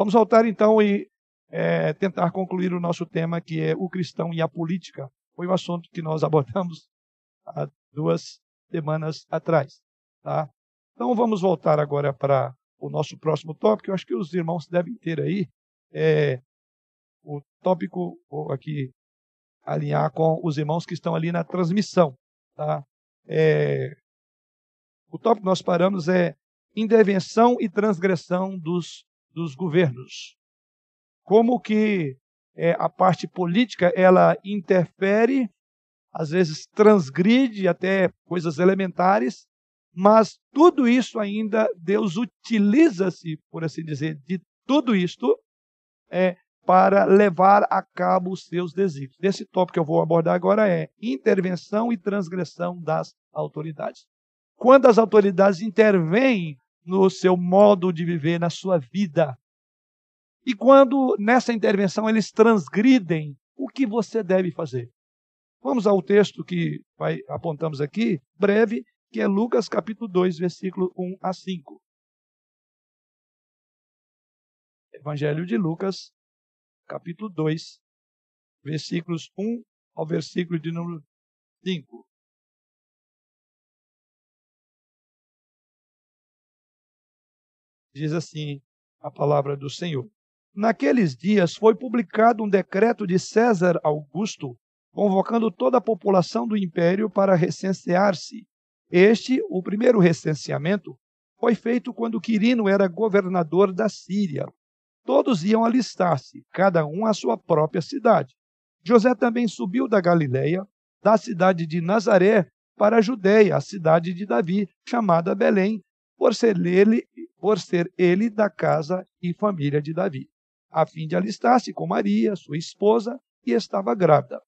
Vamos voltar então e é, tentar concluir o nosso tema, que é o cristão e a política. Foi o assunto que nós abordamos há duas semanas atrás. Tá? Então vamos voltar agora para o nosso próximo tópico. Eu acho que os irmãos devem ter aí é, o tópico, vou aqui alinhar com os irmãos que estão ali na transmissão. Tá? É, o tópico que nós paramos é intervenção e transgressão dos, dos governos. Como que é, a parte política ela interfere, às vezes transgride até coisas elementares, mas tudo isso ainda Deus utiliza-se, por assim dizer, de tudo isto é, para levar a cabo os seus desígnios. Esse tópico que eu vou abordar agora é intervenção e transgressão das autoridades. Quando as autoridades intervêm no seu modo de viver, na sua vida, e quando nessa intervenção eles transgridem, o que você deve fazer? Vamos ao texto que vai, apontamos aqui, breve, que é Lucas capítulo 2, versículo 1 a 5. Evangelho de Lucas, capítulo 2, versículos 1 ao versículo de número 5. Diz assim a palavra do Senhor. Naqueles dias foi publicado um decreto de César Augusto, convocando toda a população do império para recensear-se. Este, o primeiro recenseamento, foi feito quando Quirino era governador da Síria. Todos iam alistar-se, cada um à sua própria cidade. José também subiu da Galiléia, da cidade de Nazaré, para a Judéia, a cidade de Davi, chamada Belém, por ser ele, por ser ele da casa e família de Davi, a fim de alistar-se com Maria, sua esposa, e estava grávida.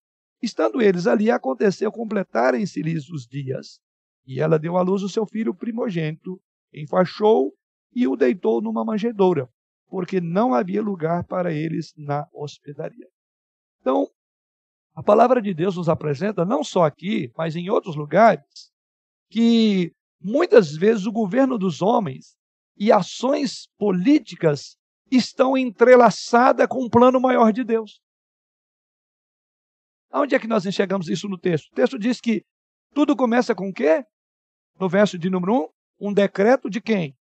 Estando eles ali, aconteceu completarem-se-lhes os dias. E ela deu à luz o seu filho primogênito, enfaixou e o deitou numa manjedoura, porque não havia lugar para eles na hospedaria. Então, a palavra de Deus nos apresenta, não só aqui, mas em outros lugares, que muitas vezes o governo dos homens e ações políticas estão entrelaçadas com o plano maior de Deus. Onde é que nós enxergamos isso no texto? O texto diz que tudo começa com o quê? no verso de número 1, um decreto de quem?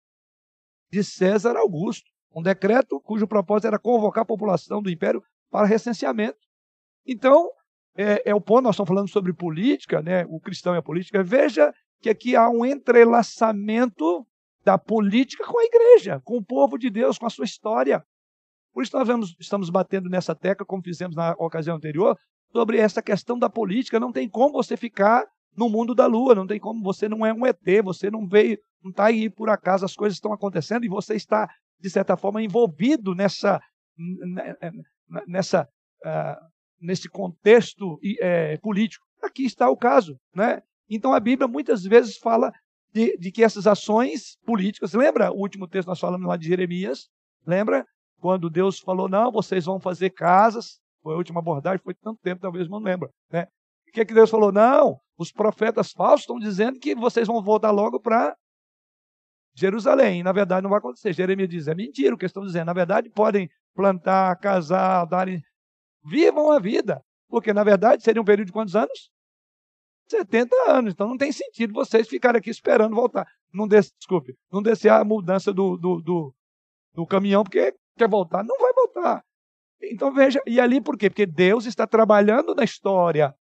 De César Augusto. Um decreto cujo propósito era convocar a população do império para recenseamento. Então, é, é, o ponto, nós estamos falando sobre política, né? o cristão e a política. Veja que aqui há um entrelaçamento da política com a igreja, com o povo de Deus, com a sua história. Por isso nós vamos, estamos batendo nessa tecla, como fizemos na ocasião anterior, sobre essa questão da política. Não tem como você ficar no mundo da lua. Não tem como, você não é um ET, você não veio, não está aí por acaso, as coisas estão acontecendo e você está, de certa forma, envolvido nessa, nessa, uh, nesse contexto uh, político. Aqui está o caso. Né? Então a Bíblia muitas vezes fala de, de, que essas ações políticas, lembra o último texto que nós falamos lá de Jeremias? Lembra? Quando Deus falou, não, vocês vão fazer casas, foi a última abordagem, foi tanto tempo, talvez não lembra. Né? O que, é que Deus falou? Não, os profetas falsos estão dizendo que vocês vão voltar logo para Jerusalém. Na verdade, não vai acontecer. Jeremias diz: é mentira o que estão dizendo. Na verdade, podem plantar, casar, darem. Vivam a vida. Porque, na verdade, seria um período de quantos anos? 70 anos. Então não tem sentido vocês ficarem aqui esperando voltar. Não desce, desculpe, não descer a mudança do, do, do, do caminhão, porque quer voltar. Não vai voltar. Então veja, e ali por quê? Porque Deus está trabalhando na história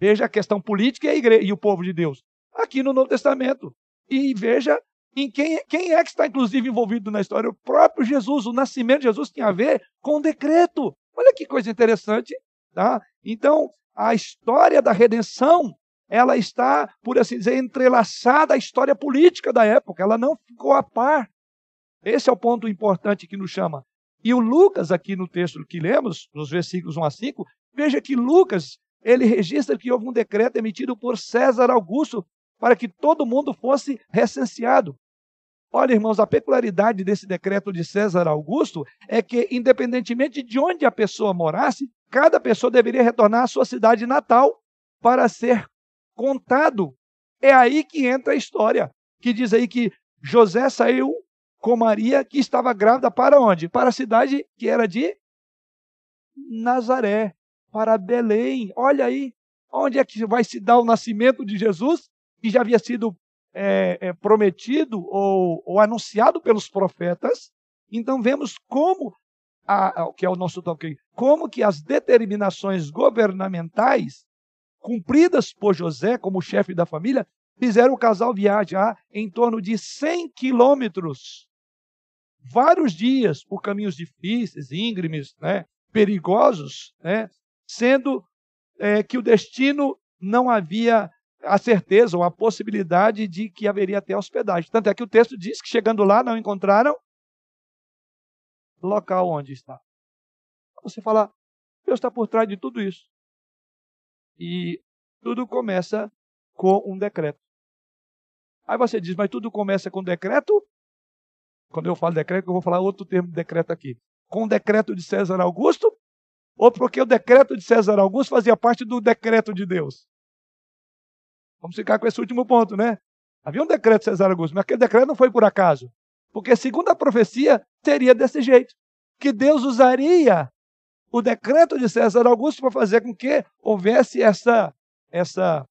Veja a questão política e, a igreja, e o povo de Deus. Aqui no Novo Testamento. E veja em quem, quem é que está, inclusive, envolvido na história. O próprio Jesus, o nascimento de Jesus tinha a ver com o decreto. Olha que coisa interessante. Tá? Então, a história da redenção, ela está, por assim dizer, entrelaçada à história política da época. Ela não ficou a par. Esse é o ponto importante que nos chama. E o Lucas, aqui no texto que lemos, nos versículos 1 a 5, veja que Lucas ele registra que houve um decreto emitido por César Augusto para que todo mundo fosse recenseado. Olha, irmãos, a peculiaridade desse decreto de César Augusto é que, independentemente de onde a pessoa morasse, cada pessoa deveria retornar à sua cidade natal para ser contado. É aí que entra a história, que diz aí que José saiu com Maria, que estava grávida para onde? Para a cidade que era de Nazaré, para Belém. Olha aí, onde é que vai se dar o nascimento de Jesus, que já havia sido é, é, prometido ou, ou, anunciado pelos profetas. Então vemos como, a, que é o nosso toque, como que as determinações governamentais cumpridas por José como chefe da família fizeram o casal viajar em torno de 100 quilômetros, vários dias por caminhos difíceis, íngremes, né, perigosos, né, sendo é, que o destino não havia a certeza ou a possibilidade de que haveria até hospedagem. Tanto é que o texto diz que chegando lá não encontraram local onde está. Você fala, Deus está por trás de tudo isso. E tudo começa com um decreto. Aí você diz, mas tudo começa com decreto? Quando eu falo decreto, eu vou falar outro termo de decreto aqui. Com o decreto de César Augusto? Ou porque o decreto de César Augusto fazia parte do decreto de Deus? Vamos ficar com esse último ponto, né? Havia um decreto de César Augusto, mas aquele decreto não foi por acaso. Porque, segundo a profecia, seria desse jeito. Que Deus usaria o decreto de César Augusto para fazer com que houvesse essa, essa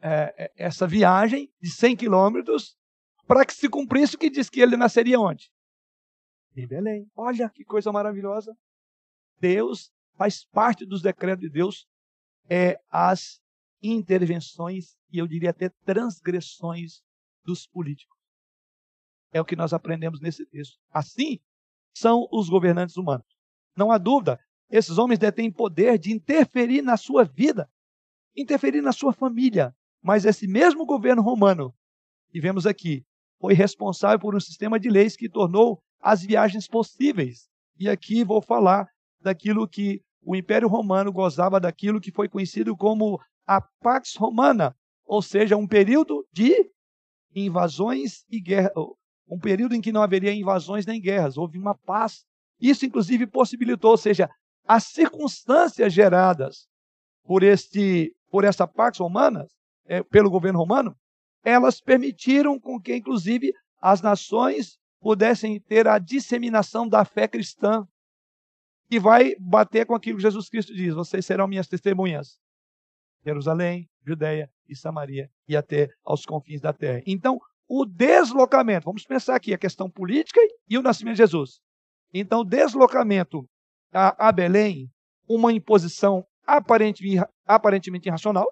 é, é, essa viagem de 100 quilômetros para que se cumprisse o que diz que ele nasceria onde? Em Belém. Olha que coisa maravilhosa. Deus faz parte dos decretos de Deus é as intervenções e eu diria até transgressões dos políticos. É o que nós aprendemos nesse texto. Assim são os governantes humanos. Não há dúvida, esses homens detêm poder de interferir na sua vida, interferir na sua família, mas esse mesmo governo romano, que vemos aqui, foi responsável por um sistema de leis que tornou as viagens possíveis. E aqui vou falar daquilo que o Império Romano gozava daquilo que foi conhecido como a Pax Romana, ou seja, um período de invasões e guerra, um período em que não haveria invasões nem guerras, houve uma paz. Isso inclusive possibilitou, ou seja, as circunstâncias geradas por este por essa Pax Romana é, pelo governo romano, elas permitiram com que, inclusive, as nações pudessem ter a disseminação da fé cristã, que vai bater com aquilo que Jesus Cristo diz: vocês serão minhas testemunhas. Jerusalém, Judeia e Samaria e até aos confins da terra. Então, o deslocamento, vamos pensar aqui a questão política e o nascimento de Jesus. Então, deslocamento a, a Belém, uma imposição aparentemente, aparentemente irracional,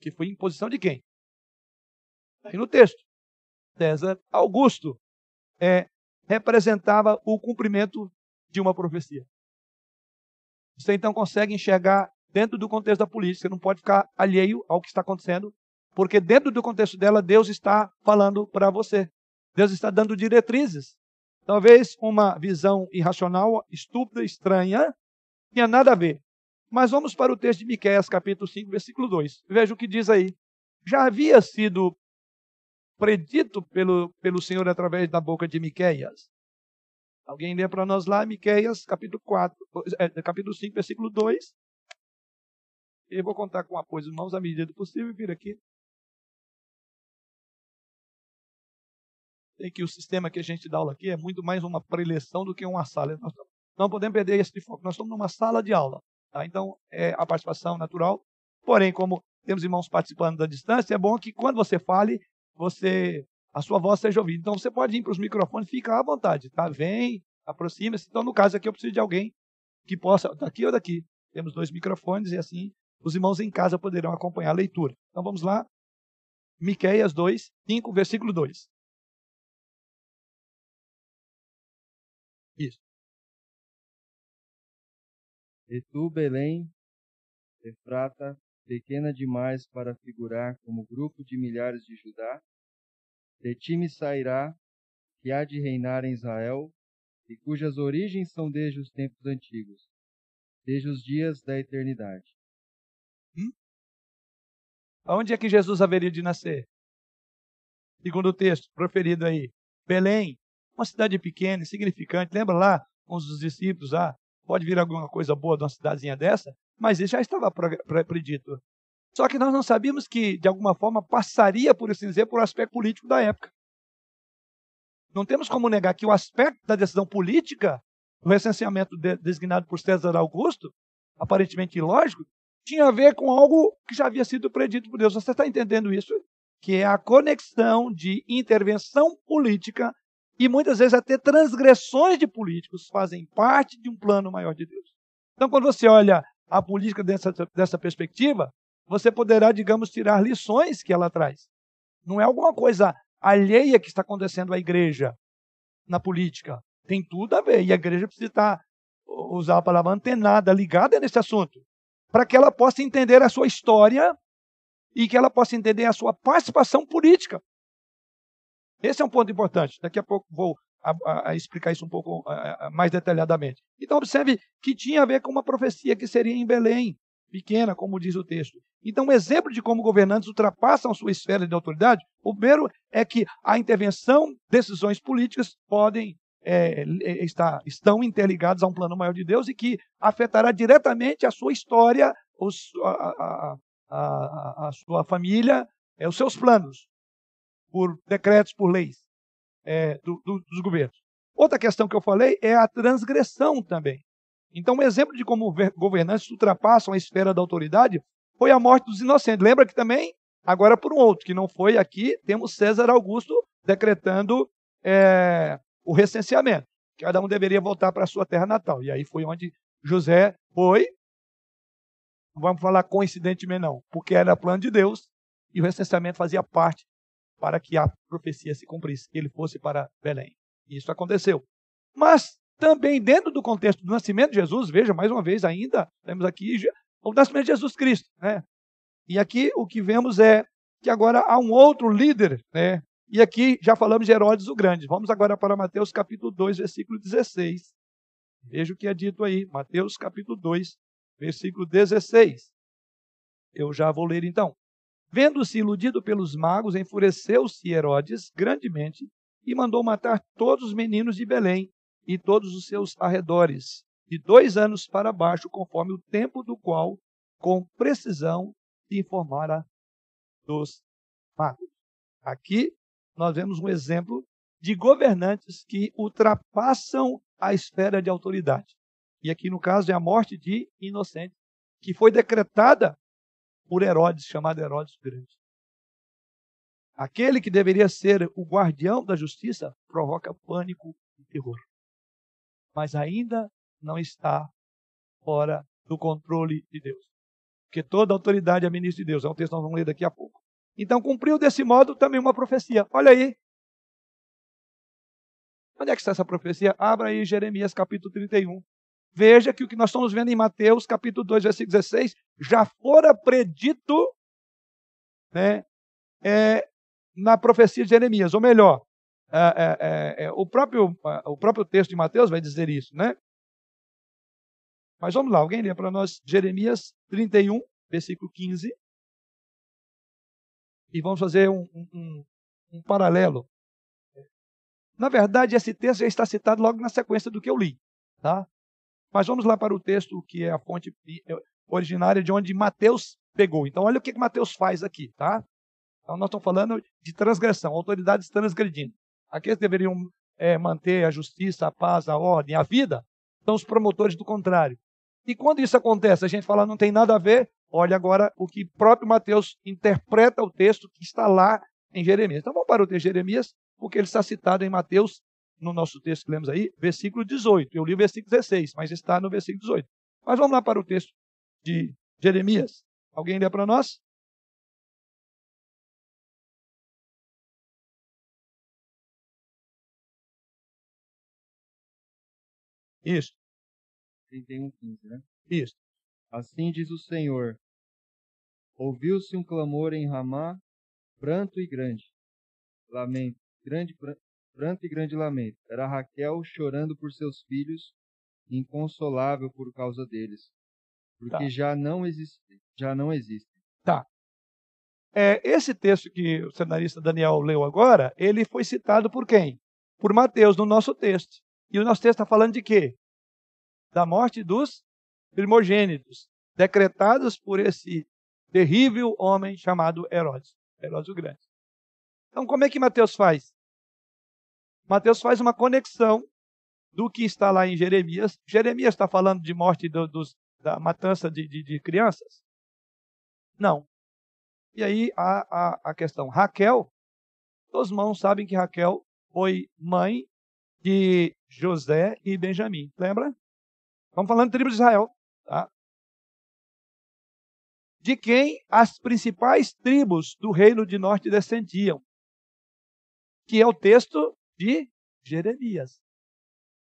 que foi imposição de quem? Aí no texto. César Augusto é, representava o cumprimento de uma profecia. Você então consegue enxergar dentro do contexto da política, não pode ficar alheio ao que está acontecendo, porque dentro do contexto dela, Deus está falando para você. Deus está dando diretrizes. Talvez uma visão irracional, estúpida, estranha, tinha nada a ver. Mas vamos para o texto de Miqueias, capítulo 5, versículo 2. Veja o que diz aí. Já havia sido predito pelo, pelo Senhor através da boca de Miqueias. Alguém lê para nós lá, Miqueias, capítulo 4, é, capítulo 5, versículo 2. Eu vou contar com o apoio dos irmãos à medida do possível vir aqui. Tem que o sistema que a gente dá aula aqui é muito mais uma preleção do que uma sala. Nós não podemos perder esse foco. Nós estamos numa sala de aula. Tá? Então, é a participação natural. Porém, como temos irmãos participando da distância, é bom que quando você fale, você a sua voz seja ouvida. Então, você pode ir para os microfones, fica à vontade, tá? Vem, aproxima-se. Então, no caso aqui, eu preciso de alguém que possa, daqui ou daqui. Temos dois microfones e assim os irmãos em casa poderão acompanhar a leitura. Então, vamos lá. Miqueias 2, 5, versículo 2. Isso. E tu, Belém, Efrata, pequena demais para figurar como grupo de milhares de Judá, de ti me sairá, que há de reinar em Israel, e cujas origens são desde os tempos antigos, desde os dias da eternidade. Hum? Aonde é que Jesus haveria de nascer? Segundo o texto proferido aí, Belém, uma cidade pequena, insignificante. Lembra lá, com os discípulos lá, pode vir alguma coisa boa de uma cidadezinha dessa, mas isso já estava predito. Só que nós não sabíamos que, de alguma forma, passaria, por assim dizer, por aspecto político da época. Não temos como negar que o aspecto da decisão política, do recenseamento de, designado por César Augusto, aparentemente ilógico, tinha a ver com algo que já havia sido predito por Deus. Você está entendendo isso? Que é a conexão de intervenção política e muitas vezes até transgressões de políticos fazem parte de um plano maior de Deus. Então, quando você olha a política dessa, dessa perspectiva, você poderá, digamos, tirar lições que ela traz. Não é alguma coisa alheia que está acontecendo à igreja na política. Tem tudo a ver. E a igreja precisa estar, usar a palavra antenada, ligada nesse assunto, para que ela possa entender a sua história e que ela possa entender a sua participação política. Esse é um ponto importante. Daqui a pouco vou a, a, a explicar isso um pouco a, mais detalhadamente. Então, observe que tinha a ver com uma profecia que seria em Belém, pequena, como diz o texto. Então, um exemplo de como governantes ultrapassam sua esfera de autoridade, o primeiro é que a intervenção, decisões políticas podem é, é, estão interligadas a um plano maior de Deus e que afetará diretamente a sua história, os, a, a, a, sua família, é, os seus planos, por decretos, por leis é, do, do, dos governos. Outra questão que eu falei é a transgressão também. Então, um exemplo de como governantes ultrapassam a esfera da autoridade foi a morte dos inocentes. Lembra que também, agora por um outro, que não foi aqui, temos César Augusto decretando é, o recenseamento. Cada um deveria voltar para a sua terra natal. E aí foi onde José foi. Não vamos falar coincidentemente, não, porque era plano de Deus e o recenseamento fazia parte para que a profecia se cumprisse, que ele fosse para Belém. Isso aconteceu. Mas também dentro do contexto do nascimento de Jesus, veja mais uma vez ainda, temos aqui o nascimento de Jesus Cristo, né? E aqui o que vemos é que agora há um outro líder, né? E aqui já falamos de Herodes o Grande. Vamos agora para Mateus capítulo 2, versículo 16. Veja o que é dito aí, Mateus capítulo 2, versículo 16. Eu já vou ler então. Vendo-se iludido pelos magos, enfureceu-se Herodes grandemente e mandou matar todos os meninos de Belém e todos os seus arredores, de dois anos para baixo, conforme o tempo do qual, com precisão, se informara dos magos. Aqui nós vemos um exemplo de governantes que ultrapassam a esfera de autoridade. E aqui, no caso, é a morte de inocentes, que foi decretada por Herodes, chamado Herodes Grande. Aquele que deveria ser o guardião da justiça provoca pânico e terror. Mas ainda não está fora do controle de Deus. Porque toda autoridade é ministro de Deus. É um texto que nós vamos ler daqui a pouco. Então cumpriu desse modo também uma profecia. Olha aí. Onde é que está essa profecia? Abra aí Jeremias capítulo 31. Veja que o que nós estamos vendo em Mateus, capítulo 2, versículo 16, já fora predito né, é, na profecia de Jeremias. Ou melhor, é, é, é, é o, próprio, o próprio texto de Mateus vai dizer isso, né? Mas vamos lá, alguém lê para nós Jeremias 31, versículo 15. E vamos fazer um, um, um paralelo. Na verdade, esse texto já está citado logo na sequência do que eu li. Tá? Mas vamos lá para o texto que é a fonte originária de onde Mateus pegou. Então, olha o que, que Mateus faz aqui, tá? Então, nós estamos falando de transgressão, autoridades transgredindo. Aqueles deveriam é, manter a justiça, a paz, a ordem, a vida, são os promotores do contrário. E quando isso acontece, a gente fala, não tem nada a ver, olha agora o que próprio Mateus interpreta o texto que está lá em Jeremias. Então vamos para o texto de Jeremias, porque ele está citado em Mateus no nosso texto que lemos aí, versículo 18. Eu li o versículo 16, mas está no versículo 18. Mas vamos lá para o texto de Jeremias. Alguém lê para nós? Isso. 31, 15, né? Isso. Assim diz o Senhor: Ouviu-se um clamor em Ramá, pranto e grande, lamento, grande pranto e grande lamento. Era Raquel chorando por seus filhos, inconsolável por causa deles, porque tá. já não existem, já não existem. Tá. É, esse texto que o cenarista Daniel leu agora, ele foi citado por quem? Por Mateus, no nosso texto. E o nosso texto está falando de quê? Da morte dos primogênitos, decretados por esse terrível homem chamado Herodes, Herodes o Grande. Então, como é que Mateus faz? Mateus faz uma conexão do que está lá em Jeremias. Jeremias está falando de morte do, dos, da matança de, de, de, crianças? Não. E aí a, a, a questão. Raquel, todos os irmãos sabem que Raquel foi mãe de José e Benjamim. Lembra? Estamos falando de tribo de Israel. Tá? De quem as principais tribos do reino de norte descendiam. Que é o texto de Jeremias.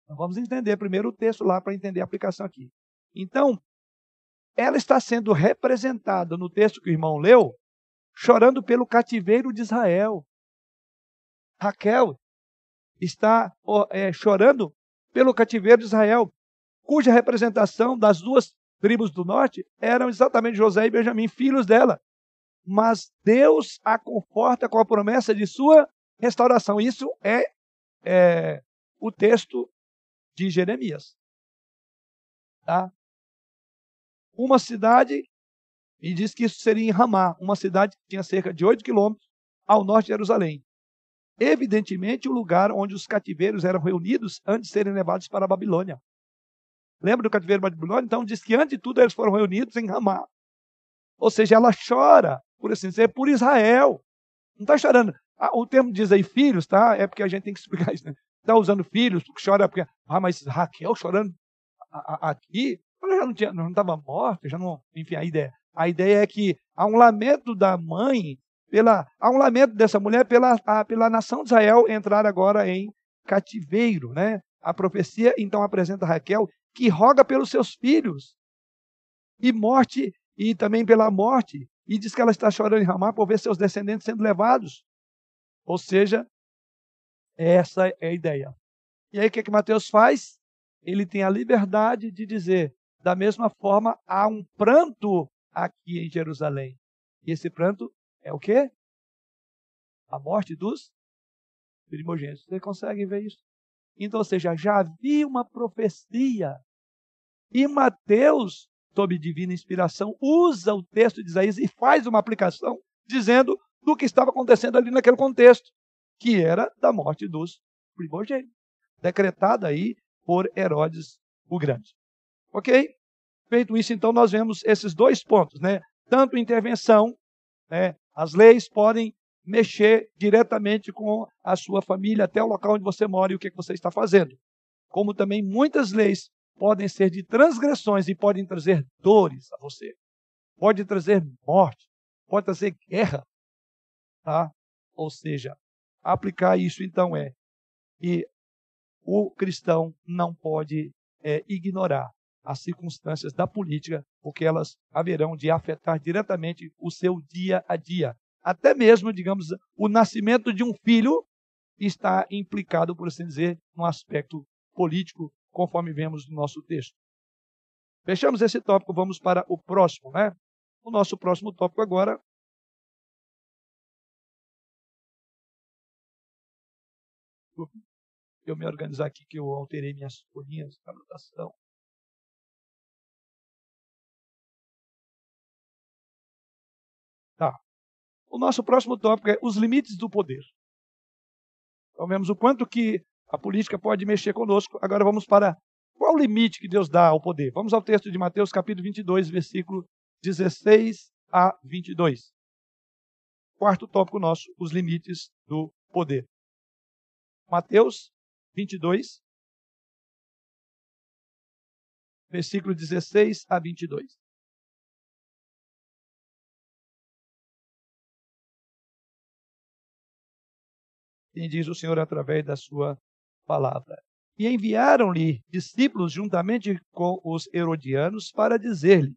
Então vamos entender primeiro o texto lá para entender a aplicação aqui. Então, ela está sendo representada no texto que o irmão leu, chorando pelo cativeiro de Israel. Raquel está é, chorando pelo cativeiro de Israel, cuja representação das duas tribos do norte eram exatamente José e Benjamim, filhos dela. Mas Deus a conforta com a promessa de sua restauração. Isso é, é o texto de Jeremias. Tá? Uma cidade, e diz que isso seria em Ramá, uma cidade que tinha cerca de 8 quilômetros ao norte de Jerusalém. Evidentemente, o lugar onde os cativeiros eram reunidos antes de serem levados para a Babilônia. Lembra do cativeiro de Babilônia? Então, diz que antes de tudo eles foram reunidos em Ramá. Ou seja, ela chora, por assim dizer, por Israel. Não está chorando. Ah, o termo diz aí filhos, tá? É porque a gente tem que explicar isso, né? está usando filhos, chora porque, ah, mas Raquel chorando aqui, ela já não tinha, não estava morta, já não, enfim, a ideia. A ideia é que há um lamento da mãe pela, há um lamento dessa mulher pela, a, pela nação de Israel entrar agora em cativeiro, né? A profecia então apresenta Raquel que roga pelos seus filhos e morte e também pela morte e diz que ela está chorando em Ramá por ver seus descendentes sendo levados. Ou seja, essa é a ideia. E aí o que, que Mateus faz? Ele tem a liberdade de dizer, da mesma forma, há um pranto aqui em Jerusalém. E esse pranto é o quê? A morte dos primogênitos. Você consegue ver isso? Então, ou seja, já havia uma profecia. E Mateus, sob divina inspiração, usa o texto de Isaías e faz uma aplicação dizendo do que estava acontecendo ali naquele contexto que era da morte dos primogênitos, decretada aí por Herodes o Grande. Ok? Feito isso, então, nós vemos esses dois pontos, né? Tanto intervenção, né? as leis podem mexer diretamente com a sua família, até o local onde você mora e o que, que você está fazendo. Como também muitas leis podem ser de transgressões e podem trazer dores a você. Pode trazer morte, pode trazer guerra. Tá? Ou seja, Aplicar isso, então, é que o cristão não pode é, ignorar as circunstâncias da política, porque elas haverão de afetar diretamente o seu dia a dia. Até mesmo, digamos, o nascimento de um filho está implicado, por assim dizer, no aspecto político, conforme vemos no nosso texto. Fechamos esse tópico, vamos para o próximo, né? O nosso próximo tópico agora eu me organizar aqui que eu alterei minhas folhinhas de anotação. Tá. O nosso próximo tópico é os limites do poder. Então vemos o quanto que a política pode mexer conosco. Agora vamos para qual o limite que Deus dá ao poder. Vamos ao texto de Mateus capítulo 22, versículo 16 a 22. Quarto tópico nosso, os limites do poder. Mateus 22, versículo 16 a 22. Quem diz o Senhor através da sua palavra. E enviaram-lhe discípulos juntamente com os herodianos para dizer-lhe: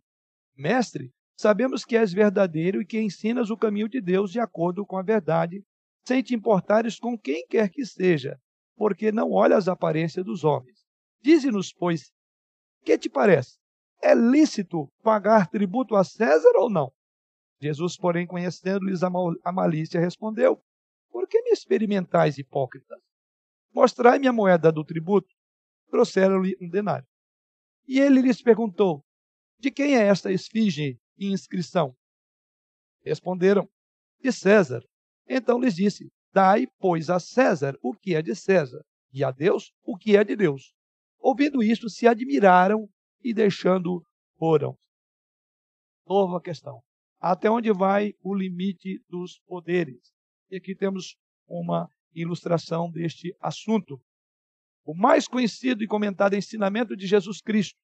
Mestre, sabemos que és verdadeiro e que ensinas o caminho de Deus de acordo com a verdade sem te importares com quem quer que seja, porque não olha as aparências dos homens. Dize-nos, pois, que te parece? É lícito pagar tributo a César ou não? Jesus, porém, conhecendo-lhes a malícia, respondeu: Por que me experimentais, hipócritas? Mostrai-me a moeda do tributo. Trouxeram-lhe um denário. E ele lhes perguntou: De quem é esta esfinge e inscrição? Responderam: De César. Então lhes disse: Dai, pois, a César o que é de César, e a Deus o que é de Deus. Ouvindo isto, se admiraram e deixando foram. Nova questão. Até onde vai o limite dos poderes? E aqui temos uma ilustração deste assunto. O mais conhecido e comentado ensinamento de Jesus Cristo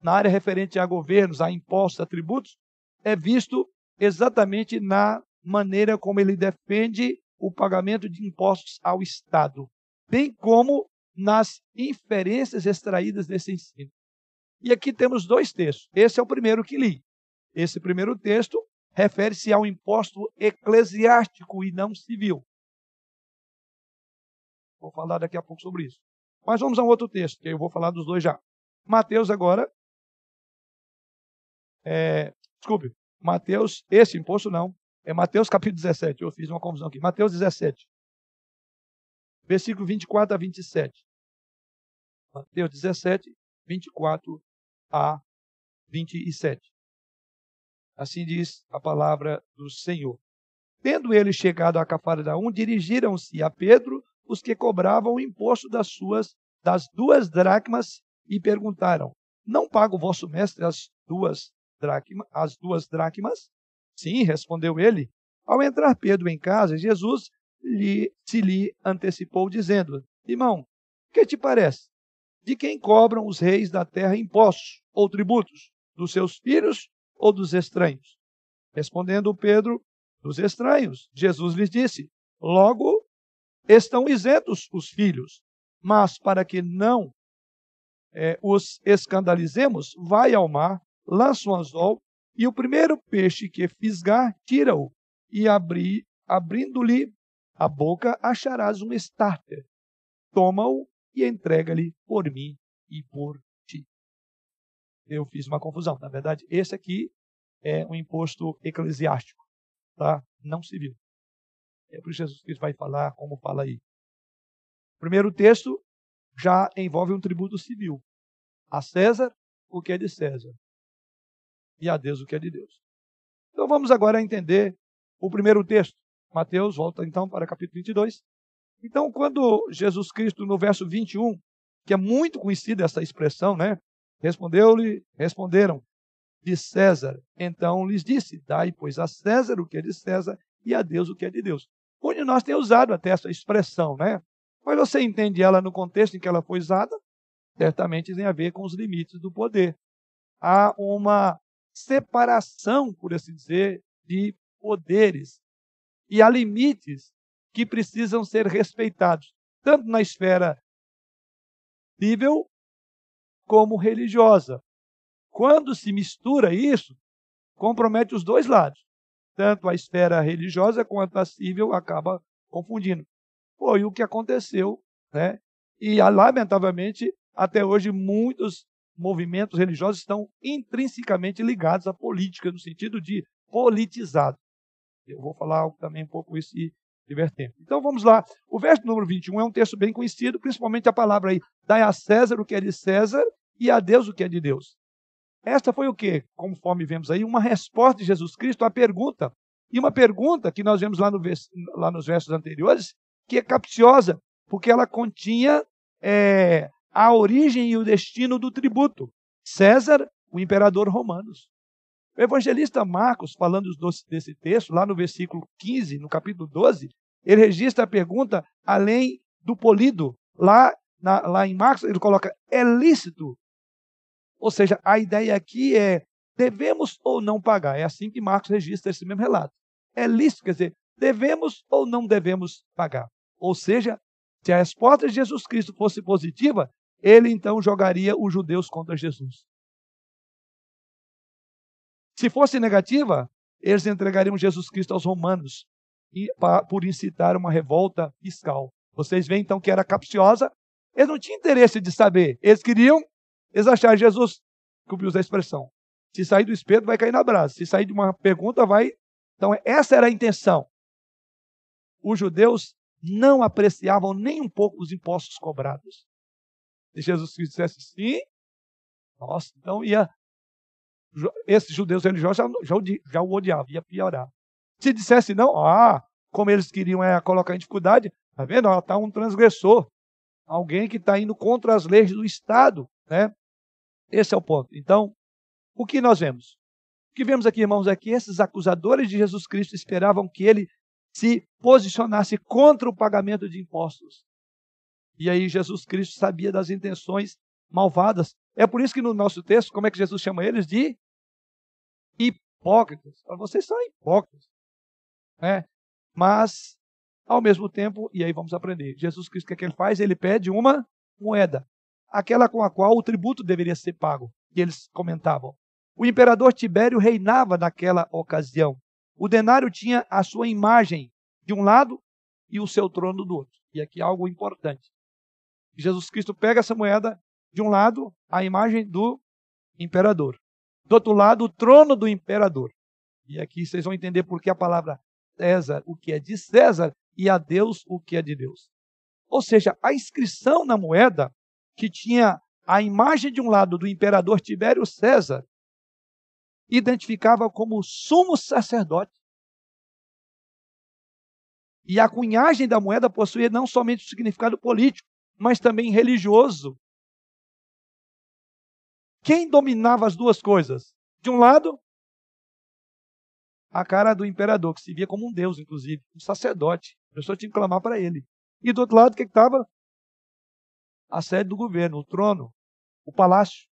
na área referente a governos, a impostos, a tributos, é visto exatamente na maneira como ele defende o pagamento de impostos ao Estado, bem como nas inferências extraídas desse ensino. E aqui temos dois textos. Esse é o primeiro que li. Esse primeiro texto refere-se ao imposto eclesiástico e não civil. Vou falar daqui a pouco sobre isso. Mas vamos a um outro texto, que eu vou falar dos dois já. Mateus agora. É, desculpe, Mateus, esse imposto não. É Mateus capítulo 17. Eu fiz uma confusão aqui. Mateus 17. Versículo 24 a 27. Mateus 17, 24 a 27. Assim diz a palavra do Senhor. Tendo eles chegado a Cafarnaum, dirigiram-se a Pedro os que cobravam o imposto das suas das duas dracmas e perguntaram: Não paga o vosso mestre as duas dracmas, as duas dracmas? Sim, respondeu ele. Ao entrar Pedro em casa, Jesus lhe, se lhe antecipou, dizendo: Irmão, que te parece? De quem cobram os reis da terra impostos ou tributos? Dos seus filhos ou dos estranhos? Respondendo Pedro, dos estranhos. Jesus lhes disse: Logo estão isentos os filhos, mas para que não é, os escandalizemos, vai ao mar, lança um anzol, e o primeiro peixe que fisgar, tira-o, e abri, abrindo-lhe a boca, acharás um estáter. Toma-o e entrega-lhe por mim e por ti. Eu fiz uma confusão. Na verdade, esse aqui é um imposto eclesiástico, tá? não civil. É por isso que Jesus Cristo vai falar como fala aí. O primeiro texto já envolve um tributo civil. A César o que é de César e a Deus o que é de Deus. Então vamos agora entender o primeiro texto. Mateus, volta então para capítulo 22. Então, quando Jesus Cristo, no verso 21, que é muito conhecida essa expressão, né? Respondeu-lhe, responderam, de César. Então lhes disse: Dai, pois, a César o que é de César e a Deus o que é de Deus. Onde nós temos usado até essa expressão, né? Mas você entende ela no contexto em que ela foi usada? Certamente tem a ver com os limites do poder. Há uma separação, por assim dizer, de poderes. E há limites que precisam ser respeitados, tanto na esfera civil como religiosa. Quando se mistura isso, compromete os dois lados. Tanto a esfera religiosa quanto a civil acaba confundindo. Foi o que aconteceu, né? E lamentavelmente, até hoje muitos movimentos religiosos estão intrinsecamente ligados à política no sentido de politizado. Eu vou falar também um pouco isso e divertir. Então vamos lá. O verso número 21 é um texto bem conhecido, principalmente a palavra aí: dai a César o que é de César e a Deus o que é de Deus. Esta foi o que, conforme vemos aí, uma resposta de Jesus Cristo à pergunta. E uma pergunta que nós vemos lá, no, lá nos versos anteriores, que é capciosa, porque ela continha é, a origem e o destino do tributo. César, o imperador romanos. O evangelista Marcos, falando desse texto, lá no versículo 15, no capítulo 12, ele registra a pergunta além do polido. Lá, na, lá em Marcos, ele coloca: é lícito? Ou seja, a ideia aqui é: devemos ou não pagar? É assim que Marcos registra esse mesmo relato. É lícito, quer dizer, devemos ou não devemos pagar? Ou seja, se a resposta de Jesus Cristo fosse positiva, ele então jogaria os judeus contra Jesus. Se fosse negativa, eles entregariam Jesus Cristo aos romanos por incitar uma revolta fiscal. Vocês veem então que era capciosa. Eles não tinham interesse de saber. Eles queriam, eles acharam Jesus, cumpriu a expressão. Se sair do espeto, vai cair na brasa. Se sair de uma pergunta, vai. Então, essa era a intenção. Os judeus não apreciavam nem um pouco os impostos cobrados. Se Jesus Cristo dissesse sim, nossa, então ia esses judeus religiosos já, já, já o odiavam, ia piorar. Se dissesse não, ah, como eles queriam é, colocar em dificuldade, tá vendo? Ela está um transgressor, alguém que está indo contra as leis do Estado, né? Esse é o ponto. Então, o que nós vemos? O que vemos aqui, irmãos, é que esses acusadores de Jesus Cristo esperavam que ele se posicionasse contra o pagamento de impostos. E aí Jesus Cristo sabia das intenções malvadas. É por isso que no nosso texto, como é que Jesus chama eles? De hipócritas. Vocês são hipócritas. É. Mas, ao mesmo tempo, e aí vamos aprender, Jesus Cristo, o que, é que ele faz? Ele pede uma moeda, aquela com a qual o tributo deveria ser pago. E eles comentavam. O imperador Tibério reinava naquela ocasião. O denário tinha a sua imagem de um lado e o seu trono do outro. E aqui algo importante. Jesus Cristo pega essa moeda, de um lado, a imagem do imperador. Do outro lado, o trono do imperador. E aqui vocês vão entender por que a palavra César, o que é de César, e a Deus, o que é de Deus. Ou seja, a inscrição na moeda, que tinha a imagem de um lado do imperador Tibério César, identificava como sumo sacerdote. E a cunhagem da moeda possuía não somente o significado político, mas também religioso. Quem dominava as duas coisas? De um lado, a cara do imperador, que se via como um deus, inclusive, um sacerdote. A pessoa tinha que clamar para ele. E do outro lado, o que estava? A sede do governo, o trono, o palácio.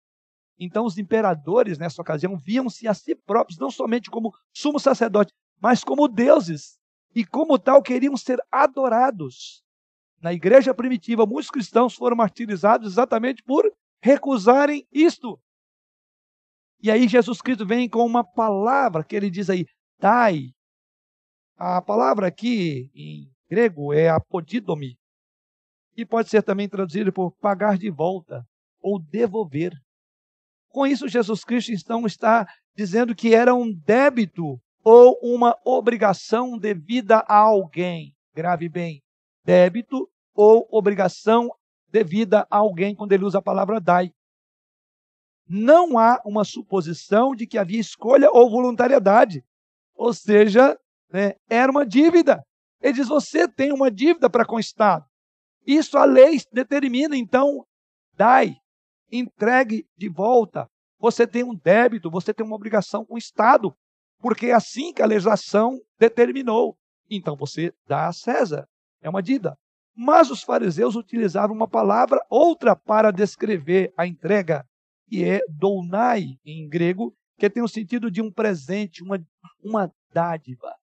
Então, os imperadores, nessa ocasião, viam-se a si próprios, não somente como sumo sacerdote, mas como deuses. E, como tal, queriam ser adorados. Na igreja primitiva, muitos cristãos foram martirizados exatamente por recusarem isto. E aí Jesus Cristo vem com uma palavra que ele diz aí, dai. A palavra aqui em grego é apodidomi, e pode ser também traduzida por pagar de volta ou devolver. Com isso, Jesus Cristo então está dizendo que era um débito ou uma obrigação devida a alguém. Grave bem, débito ou obrigação devida a alguém quando ele usa a palavra dai. Não há uma suposição de que havia escolha ou voluntariedade. Ou seja, né, era uma dívida. Ele diz: você tem uma dívida para com o Estado. Isso a lei determina, então, dai, entregue de volta. Você tem um débito, você tem uma obrigação com o Estado, porque é assim que a legislação determinou. Então você dá a César. É uma dívida. Mas os fariseus utilizavam uma palavra outra para descrever a entrega, que é dounai em grego, que tem o sentido de um presente, uma, uma dádiva.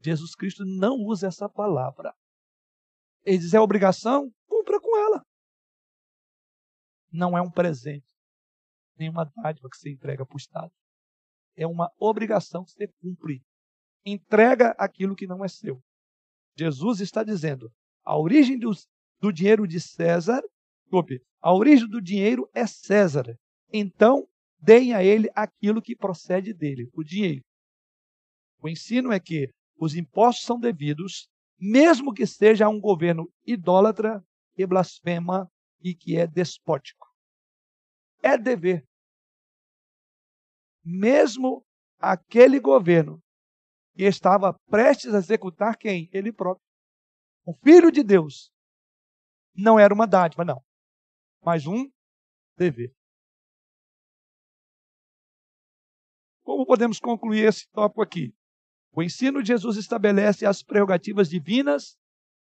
Jesus Cristo não usa essa palavra. Ele diz: é obrigação, cumpra com ela. Não é um presente, nem uma dádiva que você entrega para o Estado. É uma obrigação que você cumpre. Entrega aquilo que não é seu. Jesus está dizendo: a origem do, do dinheiro de César, a origem do dinheiro é César. Então, deem a ele aquilo que procede dele, o dinheiro. O ensino é que os impostos são devidos, mesmo que seja um governo idólatra e blasfema e que é despótico. É dever. Mesmo aquele governo que estava prestes a executar quem? Ele próprio. O Filho de Deus. Não era uma dádiva, não. Mas um dever. Como podemos concluir esse tópico aqui? O ensino de Jesus estabelece as prerrogativas divinas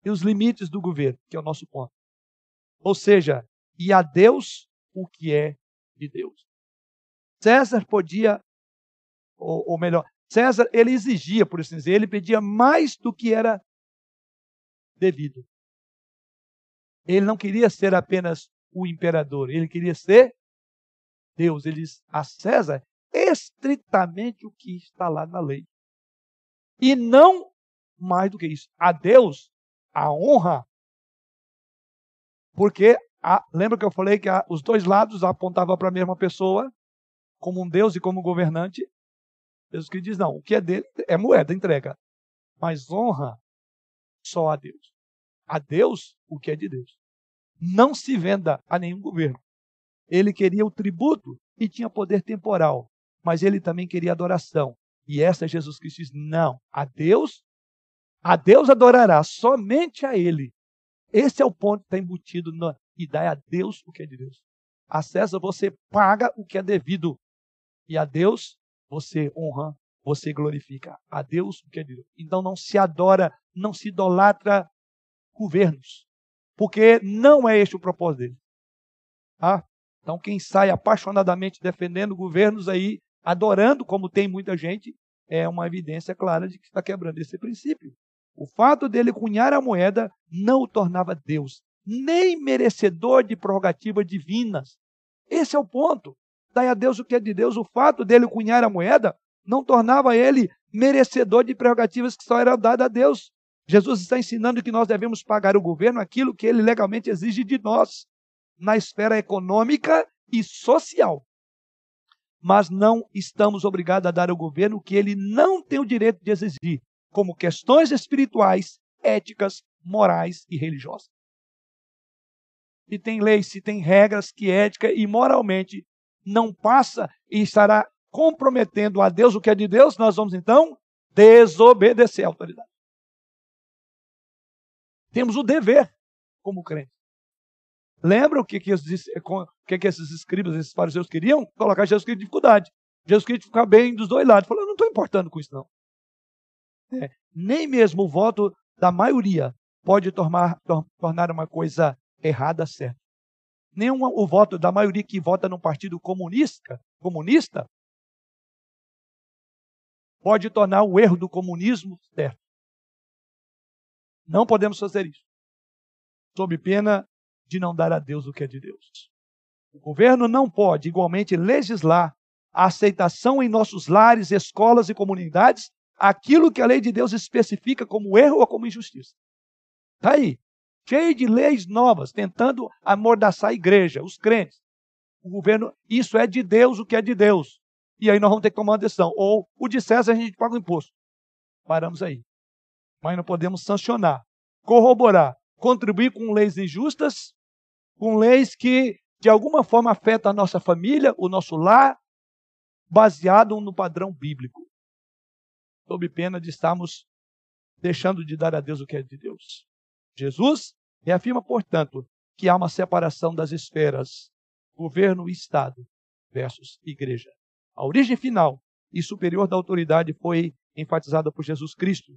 e os limites do governo, que é o nosso ponto. Ou seja, e a Deus o que é de Deus. César podia, ou, ou melhor, César ele exigia, por assim dizer, ele pedia mais do que era devido. Ele não queria ser apenas o imperador, ele queria ser Deus. Ele diz a César estritamente o que está lá na lei. E não mais do que isso. A Deus a honra. Porque a, lembra que eu falei que a, os dois lados apontavam para a mesma pessoa, como um Deus e como um governante? Deus que diz: não, o que é dele é moeda, entrega. Mas honra só a Deus. A Deus o que é de Deus. Não se venda a nenhum governo. Ele queria o tributo e tinha poder temporal mas ele também queria adoração. E essa Jesus Cristo diz: não, a Deus A Deus adorará, somente a Ele. Esse é o ponto que está embutido e dá a Deus o que é de Deus. A César você paga o que é devido. E a Deus você honra, você glorifica. A Deus o que é de Deus. Então não se adora, não se idolatra governos. Porque não é este o propósito dele. Ah, então quem sai apaixonadamente defendendo governos aí, adorando, como tem muita gente, é uma evidência clara de que está quebrando esse princípio. O fato dele cunhar a moeda não o tornava Deus, nem merecedor de prerrogativas divinas. Esse é o ponto. Dai a Deus o que é de Deus. O fato dele cunhar a moeda não tornava ele merecedor de prerrogativas que só eram dadas a Deus. Jesus está ensinando que nós devemos pagar o governo aquilo que ele legalmente exige de nós, na esfera econômica e social. Mas não estamos obrigados a dar ao governo o que ele não tem o direito de exigir, como questões espirituais, éticas, morais e religiosas. Se tem leis, se tem regras que ética e moralmente não passa e estará comprometendo a Deus o que é de Deus, nós vamos então desobedecer a autoridade. Temos o dever como crente. Lembra o que, que, esses, o que, que esses escribas, esses fariseus queriam? Colocar Jesus Cristo em dificuldade. Jesus queria ficar bem dos dois lados. Falou, não estou importando com isso, não. É, nem mesmo o voto da maioria pode tornar, tornar uma coisa errada certa. Nem uma, o voto da maioria que vota no partido comunista, comunista pode tornar o erro do comunismo certo. Não podemos fazer isso. Sob pena de não dar a Deus o que é de Deus. O governo não pode, igualmente, legislar a aceitação em nossos lares, escolas e comunidades aquilo que a lei de Deus especifica como erro ou como injustiça. Está aí, cheio de leis novas, tentando amordaçar a igreja, os crentes. O governo, isso é de Deus o que é de Deus. E aí nós vamos ter que tomar uma decisão. Ou o de César a gente paga o imposto. Paramos aí mas não podemos sancionar, corroborar, contribuir com leis injustas, com leis que de alguma forma afetam a nossa família, o nosso lar, baseado no padrão bíblico. Sob pena de estarmos deixando de dar a Deus o que é de Deus. Jesus reafirma, portanto, que há uma separação das esferas governo e Estado versus igreja. A origem final e superior da autoridade foi enfatizada por Jesus Cristo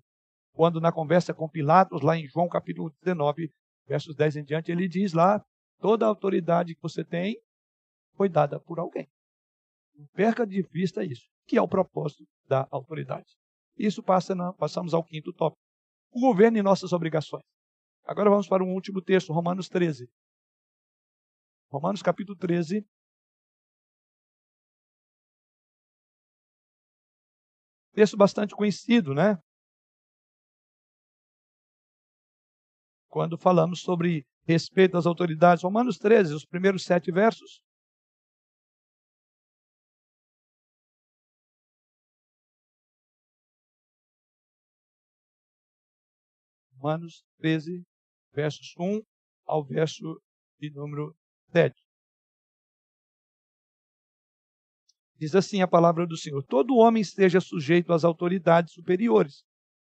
quando na conversa com Pilatos, lá em João capítulo 19, versos 10 em diante, ele diz lá: toda a autoridade que você tem foi dada por alguém. Não perca de vista isso, que é o propósito da autoridade. Isso passa na, passamos ao quinto tópico. O governo e nossas obrigações. Agora vamos para um último texto, Romanos 13. Romanos capítulo 13. Texto bastante conhecido, né? Quando falamos sobre respeito às autoridades. Romanos 13, os primeiros sete versos. Romanos 13, versos 1 ao verso de número 7. Diz assim a palavra do Senhor: Todo homem esteja sujeito às autoridades superiores,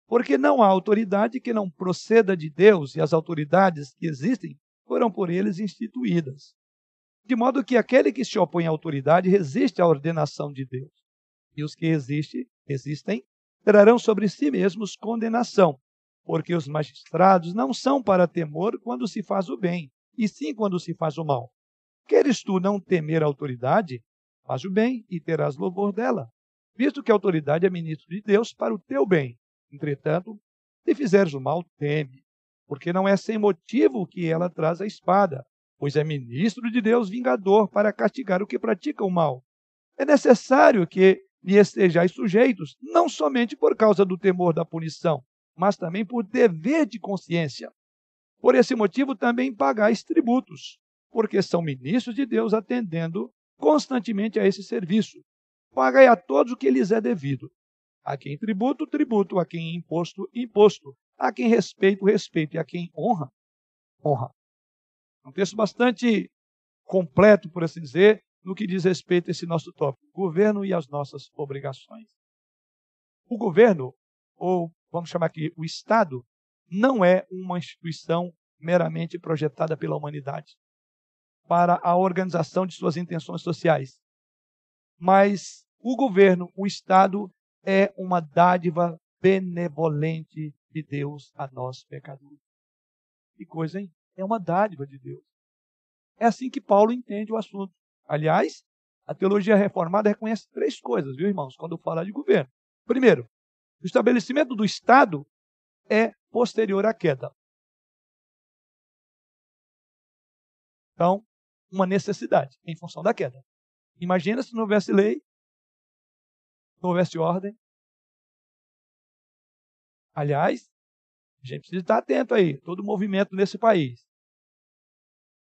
porque não há autoridade que não proceda de Deus e as autoridades que existem foram por eles instituídas. De modo que aquele que se opõe à autoridade resiste à ordenação de Deus. E os que resistem, resistem trarão sobre si mesmos condenação, porque os magistrados não são para temor quando se faz o bem, e sim quando se faz o mal. Queres tu não temer a autoridade? Faz o bem e terás louvor dela, visto que a autoridade é ministro de Deus para o teu bem. Entretanto, se fizeres o mal, teme, porque não é sem motivo que ela traz a espada, pois é ministro de Deus vingador para castigar o que pratica o mal. É necessário que lhe estejais sujeitos, não somente por causa do temor da punição, mas também por dever de consciência. Por esse motivo também pagais tributos, porque são ministros de Deus atendendo constantemente a esse serviço. Pagai a todos o que lhes é devido, a quem tributo, tributo. A quem imposto, imposto. A quem respeito, respeito. E a quem honra, honra. É um texto bastante completo, por assim dizer, no que diz respeito a esse nosso tópico: governo e as nossas obrigações. O governo, ou vamos chamar aqui, o Estado, não é uma instituição meramente projetada pela humanidade para a organização de suas intenções sociais. Mas o governo, o Estado, é uma dádiva benevolente de Deus a nós pecadores. Que coisa, hein? É uma dádiva de Deus. É assim que Paulo entende o assunto. Aliás, a teologia reformada reconhece três coisas, viu, irmãos, quando fala de governo. Primeiro, o estabelecimento do Estado é posterior à queda. Então, uma necessidade em função da queda. Imagina se não houvesse lei, não houvesse ordem. Aliás, a gente precisa estar atento aí, todo movimento nesse país.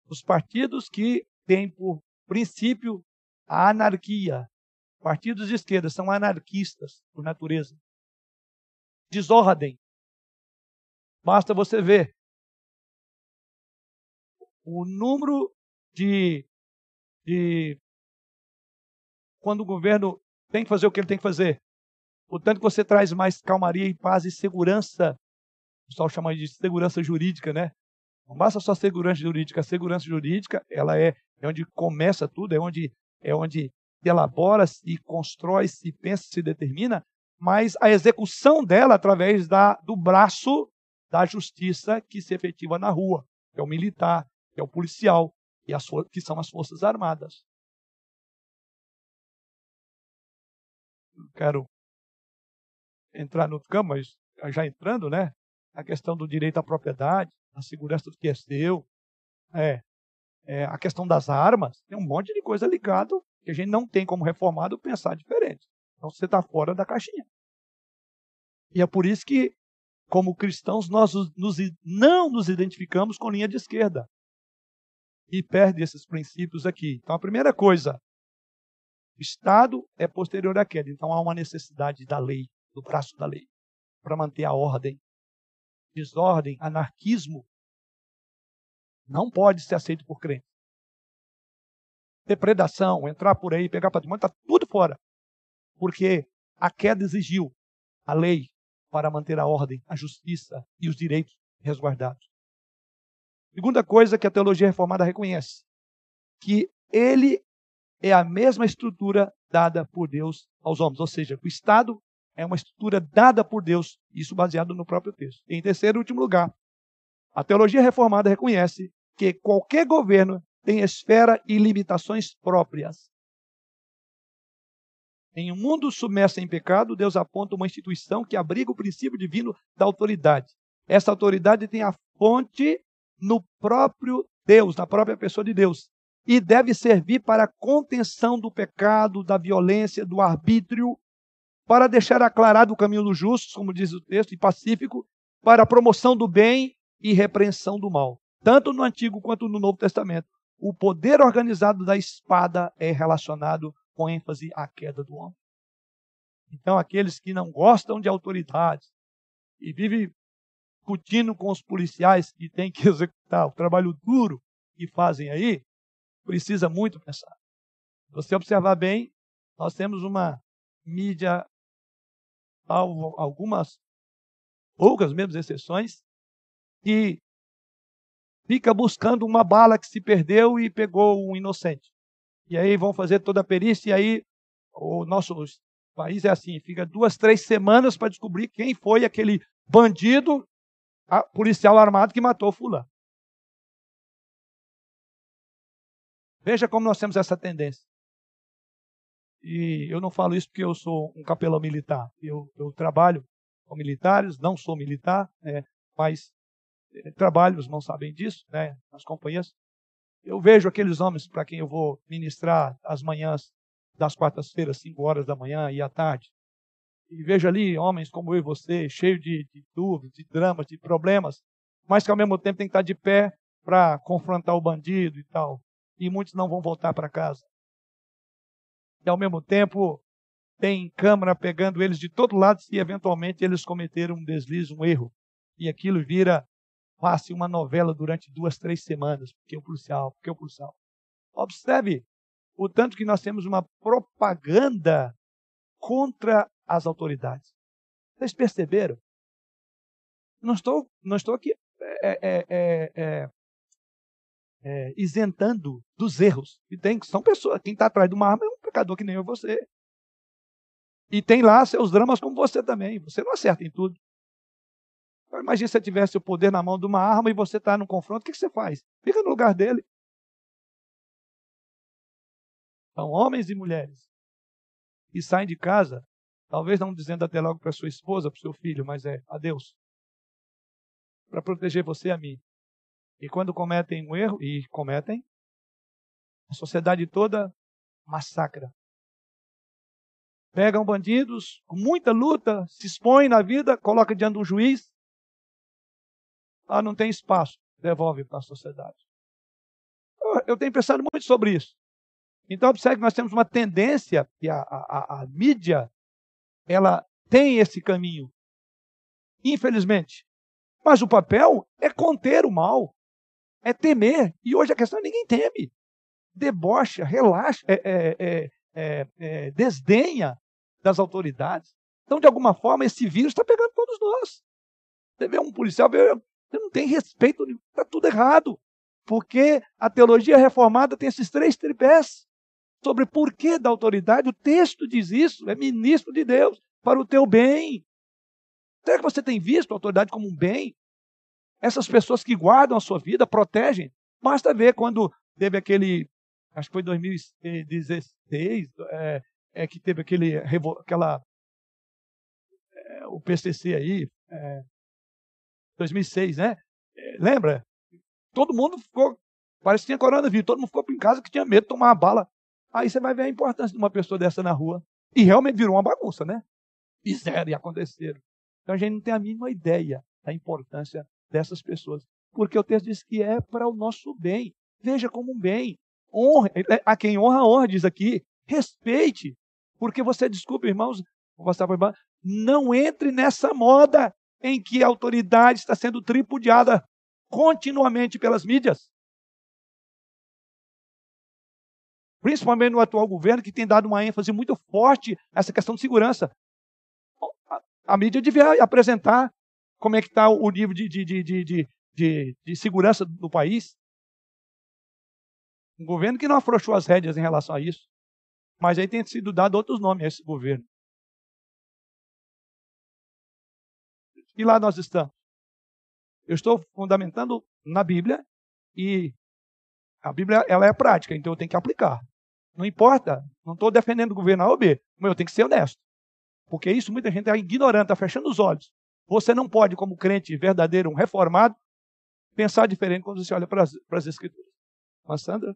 Os partidos que têm por princípio a anarquia, partidos de esquerda são anarquistas por natureza. Desordem. Basta você ver o número de, de quando o governo tem que fazer o que ele tem que fazer. Portanto, você traz mais calmaria e paz e segurança. O pessoal chama de segurança jurídica, né? Não basta só segurança jurídica. A segurança jurídica, ela é, é onde começa tudo, é onde é onde elabora-se, constrói-se, pensa, se determina, mas a execução dela através da, do braço da justiça que se efetiva na rua, que é o militar, que é o policial, e as, que são as Forças Armadas. Não quero entrar no campo, mas já entrando, né? A questão do direito à propriedade, a segurança do que é seu, é, é, a questão das armas, tem um monte de coisa ligado que a gente não tem como reformado pensar diferente. Então você está fora da caixinha. E é por isso que, como cristãos, nós nos, não nos identificamos com linha de esquerda e perde esses princípios aqui. Então, a primeira coisa, Estado é posterior à queda. Então, há uma necessidade da lei, do braço da lei, para manter a ordem. Desordem, anarquismo, não pode ser aceito por crente. Depredação, entrar por aí, pegar patrimônio, está tudo fora. Porque a queda exigiu a lei para manter a ordem, a justiça e os direitos resguardados. Segunda coisa que a teologia reformada reconhece, que ele é a mesma estrutura dada por Deus aos homens, ou seja, o Estado é uma estrutura dada por Deus, isso baseado no próprio texto. Em terceiro e último lugar, a teologia reformada reconhece que qualquer governo tem esfera e limitações próprias. Em um mundo submerso em pecado, Deus aponta uma instituição que abriga o princípio divino da autoridade. Essa autoridade tem a fonte no próprio Deus, na própria pessoa de Deus. E deve servir para a contenção do pecado, da violência, do arbítrio, para deixar aclarado o caminho dos justos, como diz o texto, e pacífico, para a promoção do bem e repreensão do mal. Tanto no Antigo quanto no Novo Testamento, o poder organizado da espada é relacionado com ênfase à queda do homem. Então, aqueles que não gostam de autoridades e vivem discutindo com os policiais que têm que executar o trabalho duro que fazem aí, precisa muito pensar. Se você observar bem, nós temos uma mídia, algumas, poucas mesmo exceções, que fica buscando uma bala que se perdeu e pegou um inocente. E aí vão fazer toda a perícia, e aí o nosso país é assim, fica duas, três semanas para descobrir quem foi aquele bandido policial armado que matou fulano. Veja como nós temos essa tendência. E eu não falo isso porque eu sou um capelão militar. Eu, eu trabalho com militares, não sou militar, é, mas é, trabalho, os irmãos sabem disso, né, nas companhias. Eu vejo aqueles homens para quem eu vou ministrar às manhãs das quartas-feiras, 5 horas da manhã e à tarde e vejo ali homens como eu e você, cheio de, de dúvidas, de dramas, de problemas, mas que ao mesmo tempo tem que estar de pé para confrontar o bandido e tal. E muitos não vão voltar para casa. E ao mesmo tempo tem câmera pegando eles de todo lado se eventualmente eles cometeram um deslize, um erro. E aquilo vira passe uma novela durante duas, três semanas, porque o policial, porque o policial. Observe o tanto que nós temos uma propaganda contra as autoridades. Vocês perceberam? Não estou, não estou aqui é, é, é, é, isentando dos erros. E tem, são pessoas, quem está atrás de uma arma é um pecador que nem eu você. E tem lá seus dramas como você também. Você não acerta em tudo. Então, imagina se você tivesse o poder na mão de uma arma e você está no confronto, o que, que você faz? Fica no lugar dele. São homens e mulheres que saem de casa, talvez não dizendo até logo para sua esposa, para o seu filho, mas é a Deus, para proteger você e a mim. E quando cometem um erro, e cometem, a sociedade toda massacra. Pegam bandidos com muita luta, se expõem na vida, coloca diante de um juiz. Ah, não tem espaço, devolve para a sociedade. Eu tenho pensado muito sobre isso. Então, observe que nós temos uma tendência, que a, a, a mídia, ela tem esse caminho. Infelizmente. Mas o papel é conter o mal é temer. E hoje a questão é ninguém teme. Debocha, relaxa, é, é, é, é, desdenha das autoridades. Então, de alguma forma, esse vírus está pegando todos nós. Você vê um policial, você não tem respeito, está tudo errado. Porque a teologia reformada tem esses três tripés sobre porquê da autoridade. O texto diz isso, é ministro de Deus, para o teu bem. Será que você tem visto a autoridade como um bem? Essas pessoas que guardam a sua vida, protegem. Basta ver quando teve aquele, acho que foi 2016, é, é que teve aquele, aquela, é, o PCC aí, é, 2006, né? É, lembra? Todo mundo ficou, parece que tinha coronavírus, todo mundo ficou em casa que tinha medo de tomar uma bala. Aí você vai ver a importância de uma pessoa dessa na rua. E realmente virou uma bagunça, né? Fizeram e aconteceram. Então a gente não tem a mínima ideia da importância dessas pessoas. Porque o texto diz que é para o nosso bem. Veja como um bem. Honra, é, a quem honra, honra, diz aqui. Respeite. Porque você, desculpe, irmãos, não entre nessa moda em que a autoridade está sendo tripudiada continuamente pelas mídias. Principalmente no atual governo, que tem dado uma ênfase muito forte a essa questão de segurança. A mídia devia apresentar como é que está o nível de, de, de, de, de, segurança do país. Um governo que não afrouxou as rédeas em relação a isso. Mas aí tem sido dado outros nomes a esse governo. E lá nós estamos. Eu estou fundamentando na Bíblia e a Bíblia ela é prática, então eu tenho que aplicar. Não importa, não estou defendendo o governo A ou B, mas eu tenho que ser honesto. Porque isso muita gente está ignorando, está fechando os olhos. Você não pode, como crente verdadeiro, um reformado, pensar diferente quando você olha para as, para as Escrituras. Mas, Sandra?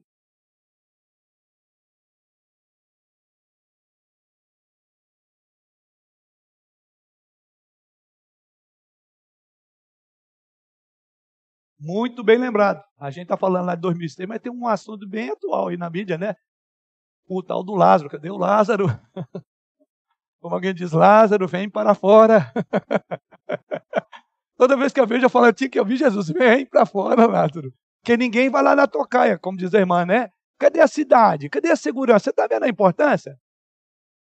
Muito bem lembrado. A gente está falando lá de 2006, mas tem um assunto bem atual aí na mídia, né? O tal do Lázaro. Cadê o Lázaro? Como alguém diz, Lázaro, vem para fora. Toda vez que eu vejo, eu falo, tinha que ouvir Jesus, vem para fora, Lázaro. Porque ninguém vai lá na tocaia, como diz a irmã, né? Cadê a cidade? Cadê a segurança? Você está vendo a importância?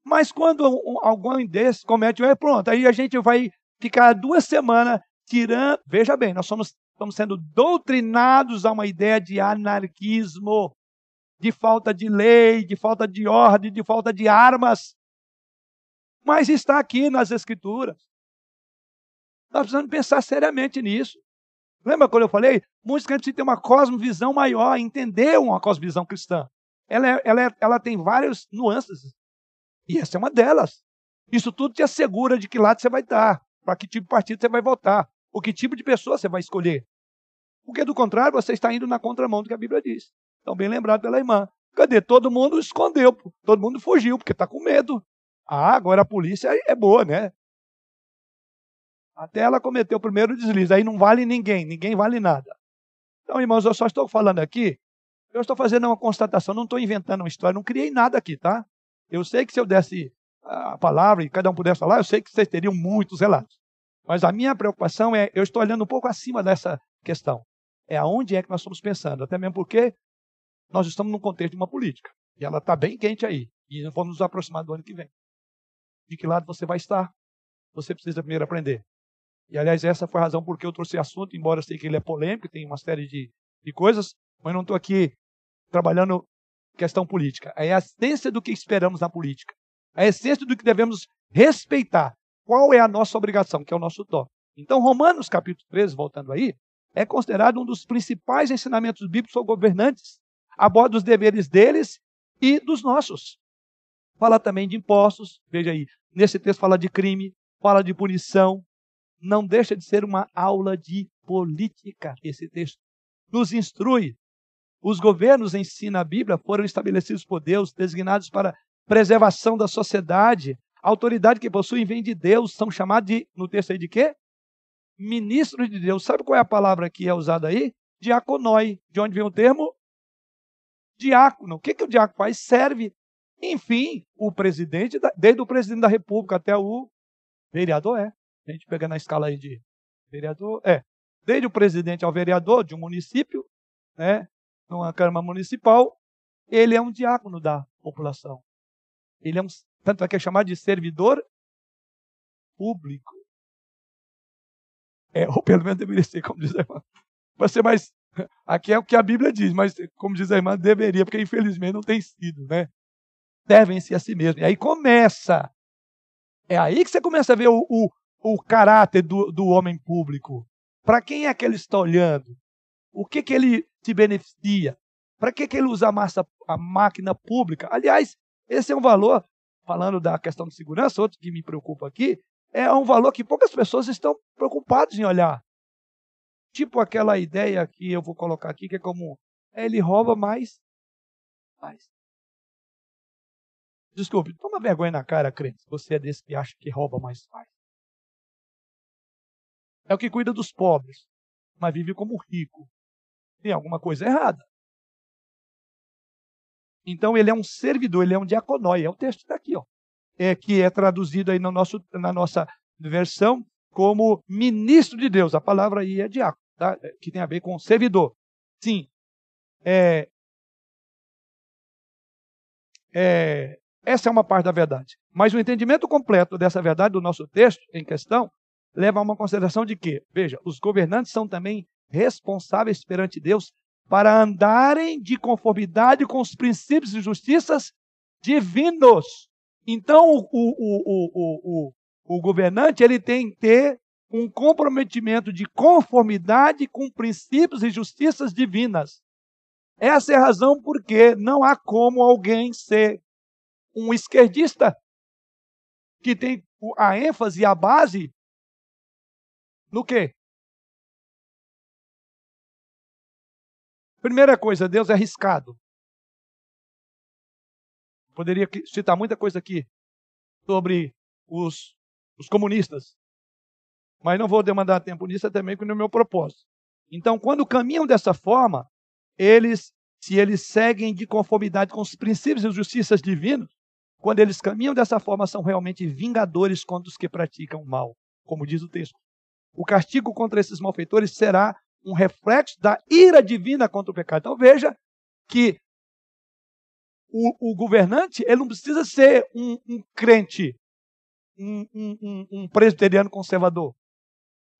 Mas quando algum desses comete um erro, pronto, aí a gente vai ficar duas semanas tirando. Veja bem, nós somos, estamos sendo doutrinados a uma ideia de anarquismo, de falta de lei, de falta de ordem, de falta de armas mas está aqui nas Escrituras. Nós precisamos pensar seriamente nisso. Lembra quando eu falei? Muitos crentes têm uma cosmovisão maior, entender uma cosmovisão cristã. Ela, é, ela, é, ela tem várias nuances. E essa é uma delas. Isso tudo te assegura de que lado você vai estar, para que tipo de partido você vai votar, o que tipo de pessoa você vai escolher. Porque, do contrário, você está indo na contramão do que a Bíblia diz. Então, bem lembrado pela irmã. Cadê? Todo mundo escondeu, todo mundo fugiu, porque está com medo. Ah, agora a polícia é boa, né? Até ela cometeu o primeiro deslize. Aí não vale ninguém, ninguém vale nada. Então, irmãos, eu só estou falando aqui, eu estou fazendo uma constatação, não estou inventando uma história, não criei nada aqui, tá? Eu sei que se eu desse a palavra e cada um pudesse falar, eu sei que vocês teriam muitos relatos. Mas a minha preocupação é, eu estou olhando um pouco acima dessa questão. É aonde é que nós estamos pensando, até mesmo porque nós estamos num contexto de uma política. E ela está bem quente aí. E vamos nos aproximar do ano que vem de que lado você vai estar. você precisa primeiro aprender. E, aliás, essa foi a razão por que eu trouxe assunto, embora eu sei que ele é polêmico, tem uma série de, de coisas, mas não estou aqui trabalhando questão política. É a essência do que esperamos na política. A essência do que devemos respeitar. Qual é a nossa obrigação, que é o nosso dó. Então, Romanos capítulo 13, voltando aí, é considerado um dos principais ensinamentos bíblicos aos governantes, a bordo dos deveres deles e dos nossos. Fala também de impostos, veja aí, nesse texto fala de crime, fala de punição, não deixa de ser uma aula de política esse texto. Nos instrui. Os governos em si na Bíblia foram estabelecidos por Deus, designados para preservação da sociedade. A autoridade que possuem vem de Deus, são chamados de, no texto aí de quê? Ministros de Deus. Sabe qual é a palavra que é usada aí? Diaconoi. De onde vem o termo? Diácono. O que, que o diácono faz? Serve. Enfim, o presidente, desde o presidente da República até o vereador é. A gente pega na escala aí de vereador, é. Desde o presidente ao vereador de um município, né, numa Câmara Municipal, ele é um diácono da população. Ele é um, tanto é que é chamado de servidor público. É, ou pelo menos deveria ser, como diz a irmã. Vai ser mais. Aqui é o que a Bíblia diz, mas como diz a irmã, deveria, porque infelizmente não tem sido, né? Devem ser a si mesmo. E aí começa. É aí que você começa a ver o, o, o caráter do, do homem público. Para quem é que ele está olhando? O que, que ele te beneficia? Para que, que ele usa a, massa, a máquina pública? Aliás, esse é um valor, falando da questão de segurança, outro que me preocupa aqui, é um valor que poucas pessoas estão preocupadas em olhar. Tipo aquela ideia que eu vou colocar aqui, que é como ele rouba mais. mais. Desculpe, toma vergonha na cara, crente, se você é desse que acha que rouba mais faz. É o que cuida dos pobres, mas vive como rico. Tem alguma coisa errada. Então ele é um servidor, ele é um diaconói. É o texto está aqui, ó. É, que é traduzido aí no nosso, na nossa versão como ministro de Deus. A palavra aí é diácono, tá? É, que tem a ver com servidor. Sim. É, é, essa é uma parte da verdade. Mas o entendimento completo dessa verdade do nosso texto em questão leva a uma consideração de que, veja, os governantes são também responsáveis perante Deus para andarem de conformidade com os princípios e justiças divinos. Então, o, o, o, o, governante ele tem que ter um comprometimento de conformidade com princípios e justiças divinas. Essa é a razão porque não há como alguém ser um esquerdista que tem a ênfase a base no quê? Primeira coisa, Deus é arriscado. Poderia citar muita coisa aqui sobre os, os comunistas. Mas não vou demandar tempo nisso, até mesmo no meu propósito. Então, quando caminham dessa forma, eles, se eles seguem de conformidade com os princípios e justiças divinos, quando eles caminham dessa forma, são realmente vingadores contra os que praticam o mal, como diz o texto. O castigo contra esses malfeitores será um reflexo da ira divina contra o pecado. Então veja que o, o governante ele não precisa ser um, um crente, um, um, um presbiteriano conservador,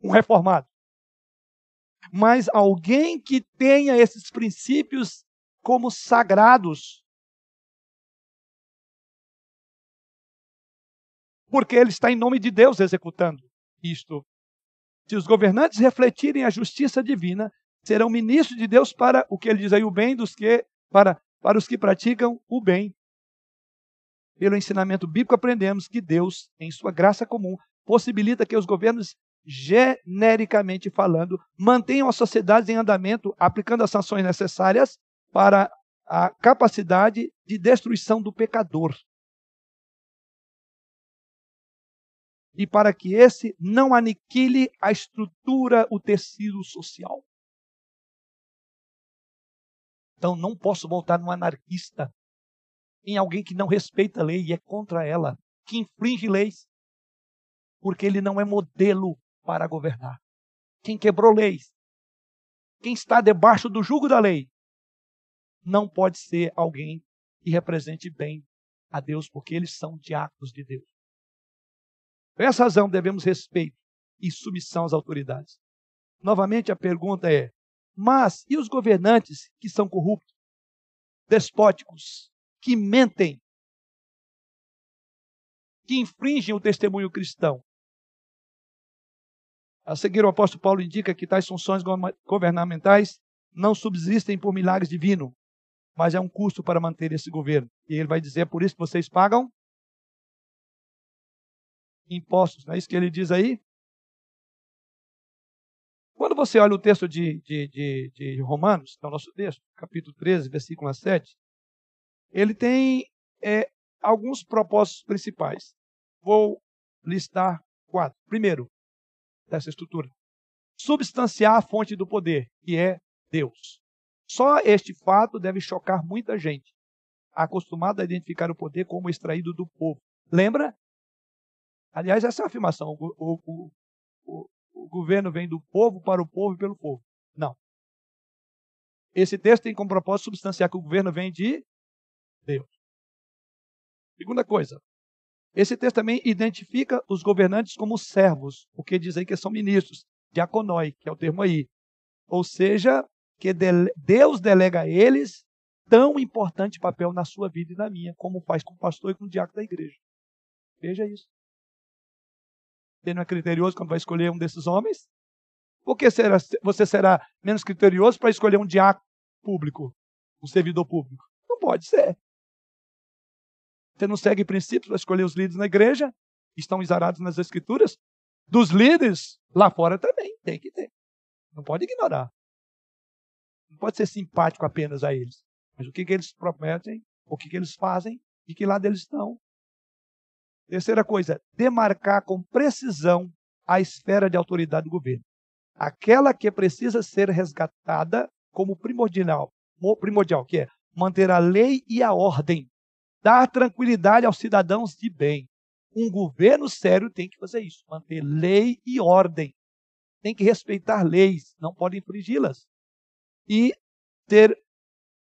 um reformado. Mas alguém que tenha esses princípios como sagrados. Porque ele está em nome de Deus executando isto se os governantes refletirem a justiça divina, serão ministros de Deus para o que ele diz aí, o bem dos que para para os que praticam o bem. Pelo ensinamento bíblico aprendemos que Deus, em sua graça comum, possibilita que os governos genericamente falando, mantenham as sociedades em andamento, aplicando as sanções necessárias para a capacidade de destruição do pecador. E para que esse não aniquile a estrutura, o tecido social. Então não posso voltar num anarquista, em alguém que não respeita a lei e é contra ela, que infringe leis, porque ele não é modelo para governar. Quem quebrou leis, quem está debaixo do jugo da lei, não pode ser alguém que represente bem a Deus, porque eles são diáconos de Deus. Por essa razão, devemos respeito e submissão às autoridades. Novamente, a pergunta é: mas e os governantes que são corruptos, despóticos, que mentem, que infringem o testemunho cristão? A seguir, o apóstolo Paulo indica que tais funções governamentais não subsistem por milagres divinos, mas é um custo para manter esse governo. E ele vai dizer: é por isso vocês pagam impostos. Não é isso que ele diz aí? Quando você olha o texto de, de, de, de Romanos, que é o nosso texto, capítulo 13, versículo 7, ele tem é, alguns propósitos principais. Vou listar quatro. Primeiro, dessa estrutura. Substanciar a fonte do poder, que é Deus. Só este fato deve chocar muita gente, acostumada a identificar o poder como extraído do povo. Lembra? Aliás, essa é a afirmação. O, o, o, o governo vem do povo para o povo e pelo povo. Não. Esse texto tem como propósito substanciar que o governo vem de Deus. Segunda coisa, esse texto também identifica os governantes como servos, o que diz aí que são ministros, diaconoi, que é o termo aí. Ou seja, que Deus delega a eles tão importante papel na sua vida e na minha, como faz com o pastor e com o diácono da igreja. Veja isso. Você não é criterioso quando vai escolher um desses homens? Por que será, você será menos criterioso para escolher um diácono público, um servidor público? Não pode ser. Você não segue princípios para escolher os líderes na igreja? Estão exarados nas escrituras? Dos líderes lá fora também, tem que ter. Não pode ignorar. Não pode ser simpático apenas a eles. Mas o que, que eles prometem, o que, que eles fazem e que lado eles estão. Terceira coisa, demarcar com precisão a esfera de autoridade do governo. Aquela que precisa ser resgatada como primordial, primordial, que é manter a lei e a ordem dar tranquilidade aos cidadãos de bem. Um governo sério tem que fazer isso, manter lei e ordem. Tem que respeitar leis, não pode infringi-las. E ter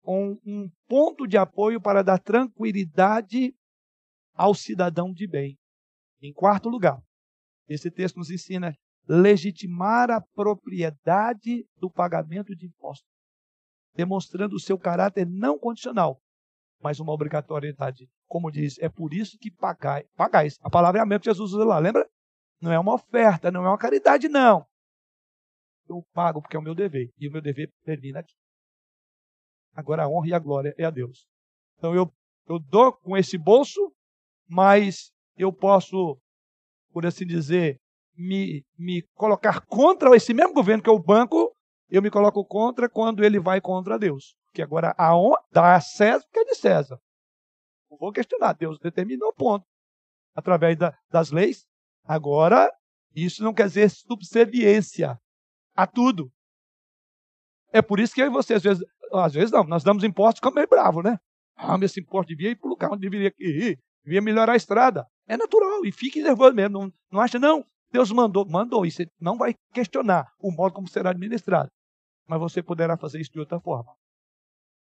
um, um ponto de apoio para dar tranquilidade ao cidadão de bem. Em quarto lugar, esse texto nos ensina legitimar a propriedade do pagamento de impostos, demonstrando o seu caráter não condicional, mas uma obrigatoriedade. Como diz, é por isso que pagais. Pagais. A palavra é a mesma que Jesus usa lá, lembra? Não é uma oferta, não é uma caridade, não. Eu pago porque é o meu dever. E o meu dever termina aqui. Agora a honra e a glória é a Deus. Então eu, eu dou com esse bolso, mas eu posso, por assim dizer, me, me colocar contra esse mesmo governo que é o banco, eu me coloco contra quando ele vai contra Deus. Porque agora a honra dá a César o que é de César. Não vou questionar, Deus determinou ponto. Através da, das leis. Agora, isso não quer dizer subserviência a tudo. É por isso que eu e você, às vezes, às vezes não, nós damos impostos como meio bravo, né? Ah, esse imposto devia ir para o lugar onde deveria ir, devia melhorar a estrada. É natural, e fique nervoso mesmo. Não, não acha, não, Deus mandou, mandou, e você não vai questionar o modo como será administrado. Mas você poderá fazer isso de outra forma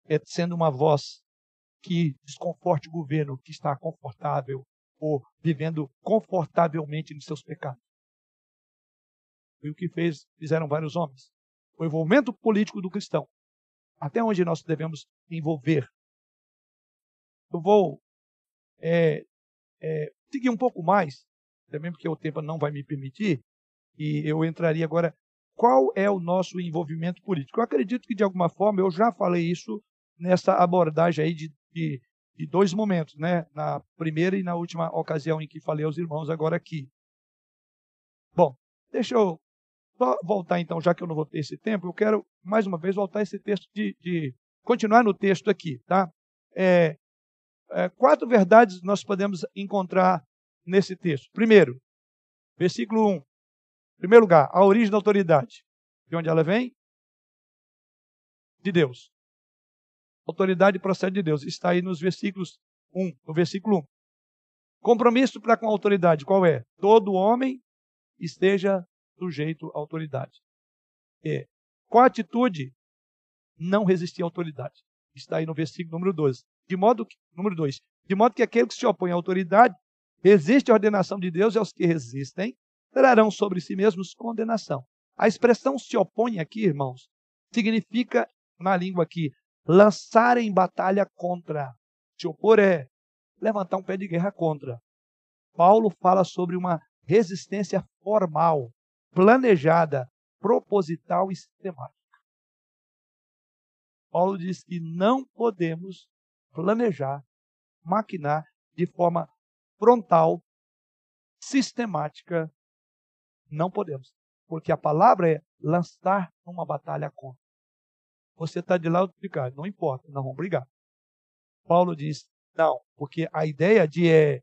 é sendo uma voz que desconforte o governo que está confortável ou vivendo confortavelmente nos seus pecados. Foi o que fez, fizeram vários homens. O envolvimento político do cristão. Até onde nós devemos envolver. Eu vou é, é, seguir um pouco mais, também porque o tempo não vai me permitir, e eu entraria agora. Qual é o nosso envolvimento político? Eu acredito que, de alguma forma, eu já falei isso nessa abordagem aí de, de, de, dois momentos, né? Na primeira e na última ocasião em que falei aos irmãos agora aqui. Bom, deixa eu voltar então, já que eu não vou ter esse tempo, eu quero mais uma vez voltar esse texto de, de continuar no texto aqui, tá? É, é, quatro verdades nós podemos encontrar nesse texto. Primeiro, versículo 1. Em primeiro lugar, a origem da autoridade. De onde ela vem? De Deus autoridade procede de Deus. Está aí nos versículos 1, no versículo 1. Compromisso para com a autoridade, qual é? Todo homem esteja sujeito à autoridade. É. Qual a atitude? Não resistir à autoridade. Está aí no versículo número 12. De modo que, número 2. De modo que aquele que se opõe à autoridade Resiste a ordenação de Deus e aos que resistem trarão sobre si mesmos condenação. A expressão se opõe aqui, irmãos, significa, na língua aqui, lançar em batalha contra. Se opor é levantar um pé de guerra contra. Paulo fala sobre uma resistência formal, planejada, proposital e sistemática. Paulo diz que não podemos planejar, maquinar de forma frontal, sistemática. Não podemos. Porque a palavra é lançar uma batalha contra. Você está de lado de cá, não importa, nós vamos brigar. Paulo diz, não, porque a ideia de é,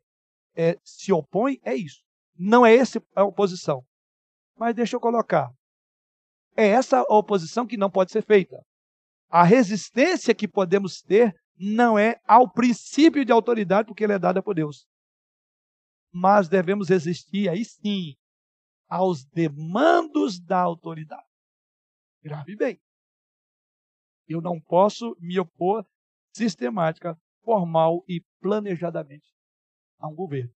é, se opõe é isso. Não é essa a oposição. Mas deixa eu colocar. É essa a oposição que não pode ser feita. A resistência que podemos ter não é ao princípio de autoridade, porque ele é dada por Deus. Mas devemos resistir, aí sim, aos demandos da autoridade. Grave bem. Eu não posso me opor sistemática, formal e planejadamente a um governo.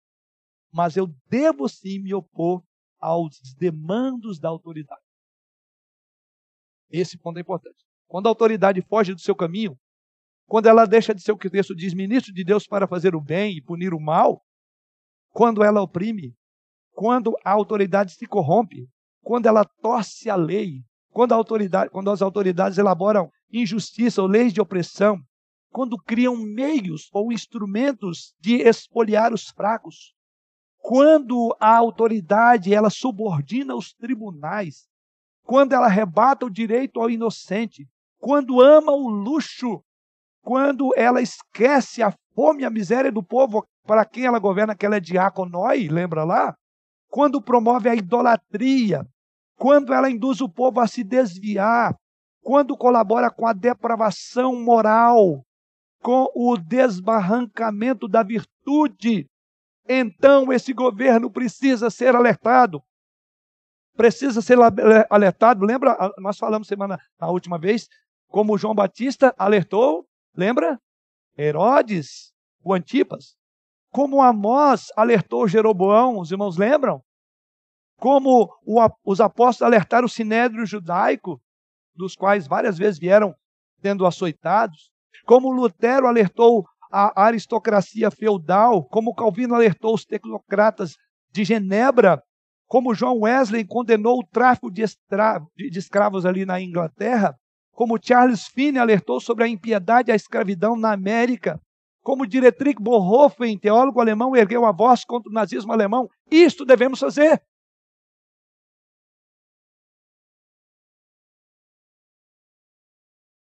Mas eu devo sim me opor aos demandos da autoridade. Esse ponto é importante. Quando a autoridade foge do seu caminho, quando ela deixa de ser o que o texto diz, ministro de Deus para fazer o bem e punir o mal, quando ela oprime, quando a autoridade se corrompe, quando ela torce a lei, quando, a autoridade, quando as autoridades elaboram injustiça ou leis de opressão, quando criam meios ou instrumentos de espoliar os fracos, quando a autoridade ela subordina os tribunais, quando ela arrebata o direito ao inocente, quando ama o luxo, quando ela esquece a fome e a miséria do povo para quem ela governa, que ela é diaconói, lembra lá? Quando promove a idolatria, quando ela induz o povo a se desviar, quando colabora com a depravação moral, com o desbarrancamento da virtude, então esse governo precisa ser alertado. Precisa ser alertado. Lembra? Nós falamos semana a última vez como João Batista alertou, lembra? Herodes, o Antipas. Como Amós alertou Jeroboão, os irmãos lembram? Como o, os apóstolos alertaram o sinédrio judaico, dos quais várias vezes vieram sendo açoitados. Como Lutero alertou a aristocracia feudal, como Calvino alertou os tecnocratas de Genebra, como João Wesley condenou o tráfico de, de escravos ali na Inglaterra, como Charles Finney alertou sobre a impiedade e a escravidão na América, como Dietrich Bonhoeffer, teólogo alemão, ergueu a voz contra o nazismo alemão. Isto devemos fazer.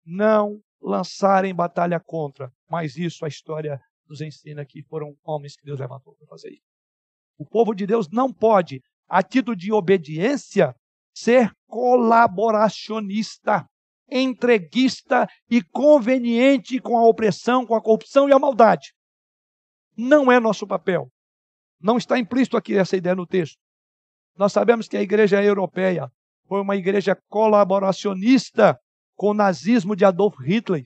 Não lançar em batalha contra, mas isso a história nos ensina que foram homens que Deus levantou para fazer isso. O povo de Deus não pode, a título de obediência, ser colaboracionista entreguista e conveniente com a opressão, com a corrupção e a maldade. Não é nosso papel. Não está implícito aqui essa ideia no texto. Nós sabemos que a igreja europeia foi uma igreja colaboracionista com o nazismo de Adolf Hitler.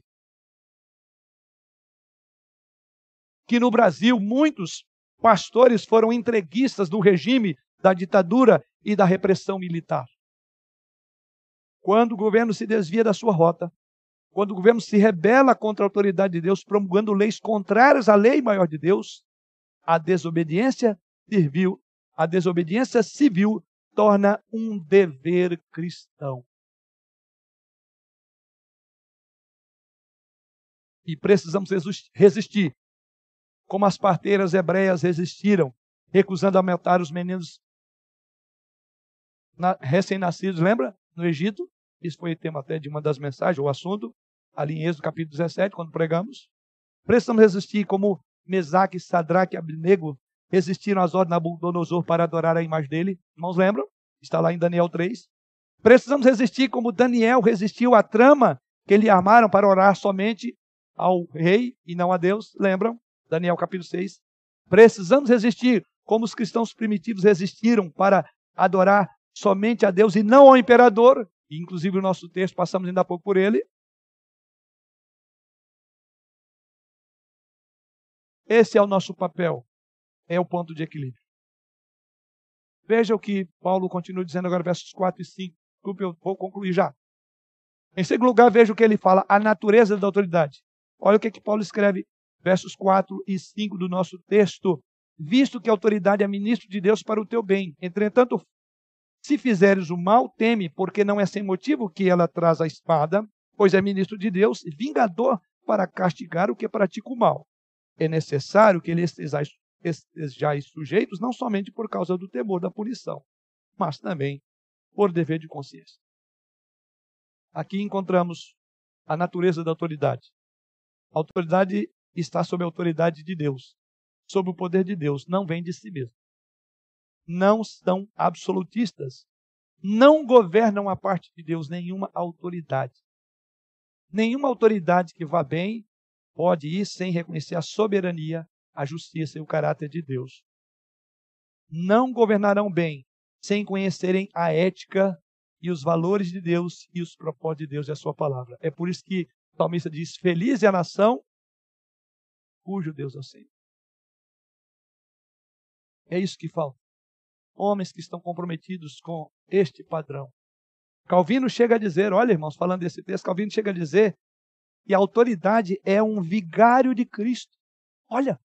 Que no Brasil muitos pastores foram entreguistas do regime da ditadura e da repressão militar. Quando o governo se desvia da sua rota, quando o governo se rebela contra a autoridade de Deus, promulgando leis contrárias à lei maior de Deus, a desobediência civil, a desobediência civil torna um dever cristão. E precisamos resistir, como as parteiras hebreias resistiram, recusando aumentar os meninos recém-nascidos, lembra? No Egito, isso foi tema até de uma das mensagens, o assunto, ali em Êxodo capítulo 17, quando pregamos. Precisamos resistir como Mesaque, Sadraque e Abnego resistiram às ordens de Nabucodonosor para adorar a imagem dele. Irmãos, lembram? Está lá em Daniel 3. Precisamos resistir como Daniel resistiu à trama que lhe armaram para orar somente ao rei e não a Deus. Lembram? Daniel capítulo 6. Precisamos resistir como os cristãos primitivos resistiram para adorar somente a Deus e não ao imperador inclusive o nosso texto, passamos ainda há pouco por ele. Esse é o nosso papel. é o ponto de equilíbrio. Veja o que Paulo continua dizendo agora, versos 4 e 5. Desculpe, eu vou concluir já. Em segundo lugar, veja o que ele fala, a natureza da autoridade. Olha o que, que Paulo escreve, versos 4 e 5 do nosso texto. Visto que a autoridade é ministro de Deus para o teu bem. Entretanto, se fizeres o mal, teme, porque não é sem motivo que ela traz a espada, pois é ministro de Deus, vingador para castigar o que pratica o mal. É necessário que ele estejais sujeitos, não somente por causa do temor da punição, mas também por dever de consciência. Aqui encontramos a natureza da autoridade. A autoridade está sob a autoridade de Deus, sob o poder de Deus, não vem de si mesmo. Não são absolutistas, não governam a parte de Deus nenhuma autoridade. Nenhuma autoridade que vá bem pode ir sem reconhecer a soberania, a justiça e o caráter de Deus. Não governarão bem sem conhecerem a ética e os valores de Deus e os propósitos de Deus e a sua palavra. É por isso que o salmista diz: Feliz é a nação cujo Deus é o Senhor. É isso que falta. Homens que estão comprometidos com este padrão. Calvino chega a dizer, olha irmãos, falando desse texto, Calvino chega a dizer que a autoridade é um vigário de Cristo. Olha,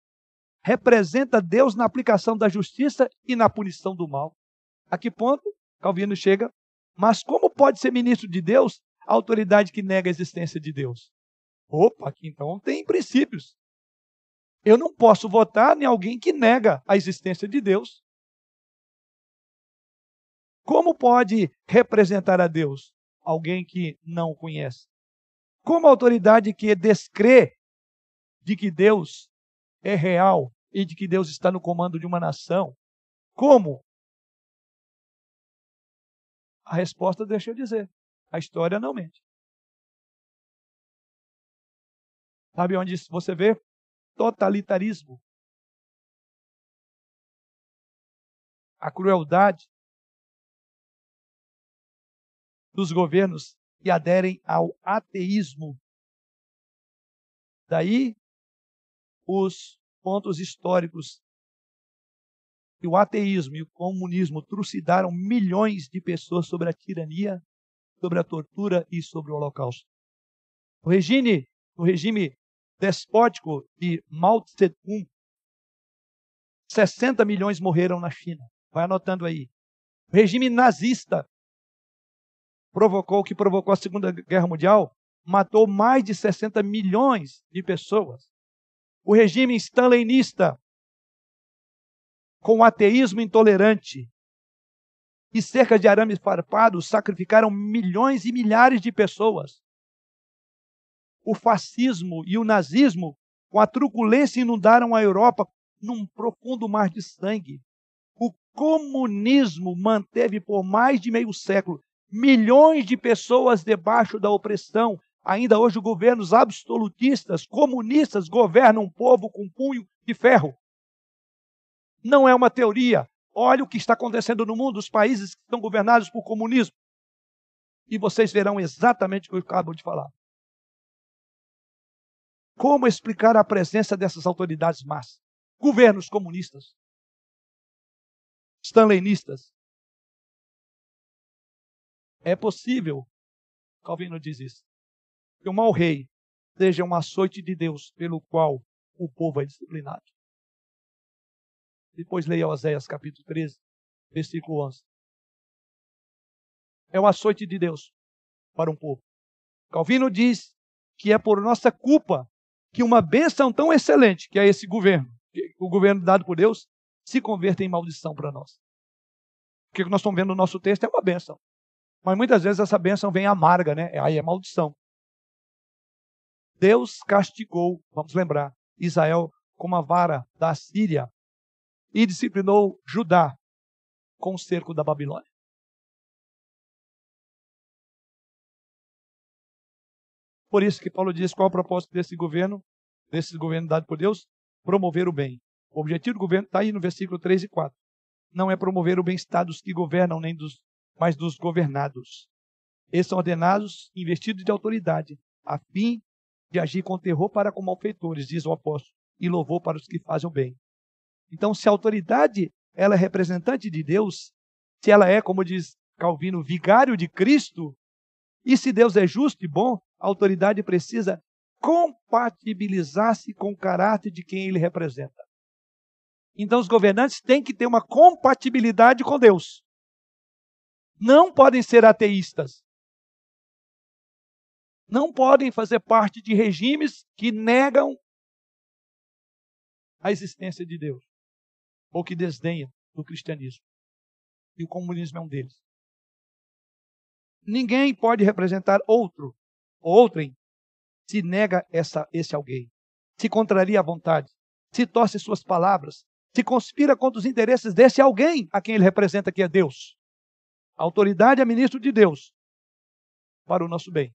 representa Deus na aplicação da justiça e na punição do mal. A que ponto Calvino chega? Mas como pode ser ministro de Deus a autoridade que nega a existência de Deus? Opa, aqui então tem princípios. Eu não posso votar em alguém que nega a existência de Deus. Como pode representar a Deus alguém que não o conhece? Como autoridade que descrê de que Deus é real e de que Deus está no comando de uma nação? Como? A resposta deixa eu dizer. A história não mente. Sabe onde você vê? Totalitarismo. A crueldade dos governos que aderem ao ateísmo. Daí os pontos históricos que o ateísmo e o comunismo trucidaram milhões de pessoas sobre a tirania, sobre a tortura e sobre o holocausto. O regime, o regime despótico de Mao Tse-tung, 60 milhões morreram na China. Vai anotando aí. O regime nazista, provocou, que provocou a Segunda Guerra Mundial, matou mais de 60 milhões de pessoas. O regime stalinista, com o ateísmo intolerante e cerca de arames farpados, sacrificaram milhões e milhares de pessoas. O fascismo e o nazismo, com a truculência, inundaram a Europa num profundo mar de sangue. O comunismo manteve por mais de meio século milhões de pessoas debaixo da opressão. Ainda hoje, governos absolutistas, comunistas, governam o povo com punho de ferro. Não é uma teoria. Olha o que está acontecendo no mundo, os países que estão governados por comunismo. E vocês verão exatamente o que eu acabo de falar. Como explicar a presença dessas autoridades más? Governos comunistas, stalinistas, é possível, Calvino diz isso, que o mau rei seja um açoite de Deus pelo qual o povo é disciplinado. Depois leia Oséias capítulo 13, versículo 11. É um açoite de Deus para um povo. Calvino diz que é por nossa culpa que uma bênção tão excelente, que é esse governo, o governo dado por Deus, se converta em maldição para nós. O que nós estamos vendo no nosso texto é uma bênção. Mas muitas vezes essa bênção vem amarga, né? Aí é maldição. Deus castigou, vamos lembrar, Israel com uma vara da Síria e disciplinou Judá com o cerco da Babilônia. Por isso que Paulo diz qual é o propósito desse governo, desse governo dado por Deus? Promover o bem. O objetivo do governo está aí no versículo 3 e 4. Não é promover o bem-estar dos que governam, nem dos mas dos governados. Eles são ordenados, investidos de autoridade, a fim de agir com terror para com malfeitores, diz o apóstolo, e louvor para os que fazem o bem. Então, se a autoridade ela é representante de Deus, se ela é, como diz Calvino, vigário de Cristo, e se Deus é justo e bom, a autoridade precisa compatibilizar-se com o caráter de quem ele representa. Então, os governantes têm que ter uma compatibilidade com Deus. Não podem ser ateístas. Não podem fazer parte de regimes que negam a existência de Deus ou que desdenham do cristianismo. E o comunismo é um deles. Ninguém pode representar outro, outrem, se nega essa, esse alguém, se contraria à vontade, se torce suas palavras, se conspira contra os interesses desse alguém a quem ele representa, que é Deus. A autoridade é ministro de Deus para o nosso bem.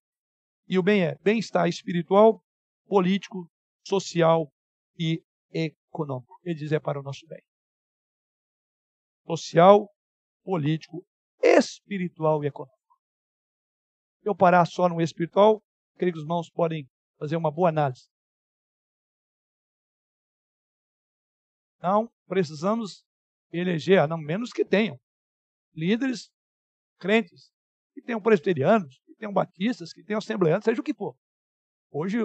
E o bem é bem-estar espiritual, político, social e econômico. Ele diz é para o nosso bem. Social, político, espiritual e econômico. Eu parar só no espiritual, creio que os irmãos podem fazer uma boa análise. Não precisamos eleger, não menos que tenham, líderes crentes, que tenham presbiterianos, que tenham batistas, que tenham assembleanos, seja o que for. Hoje,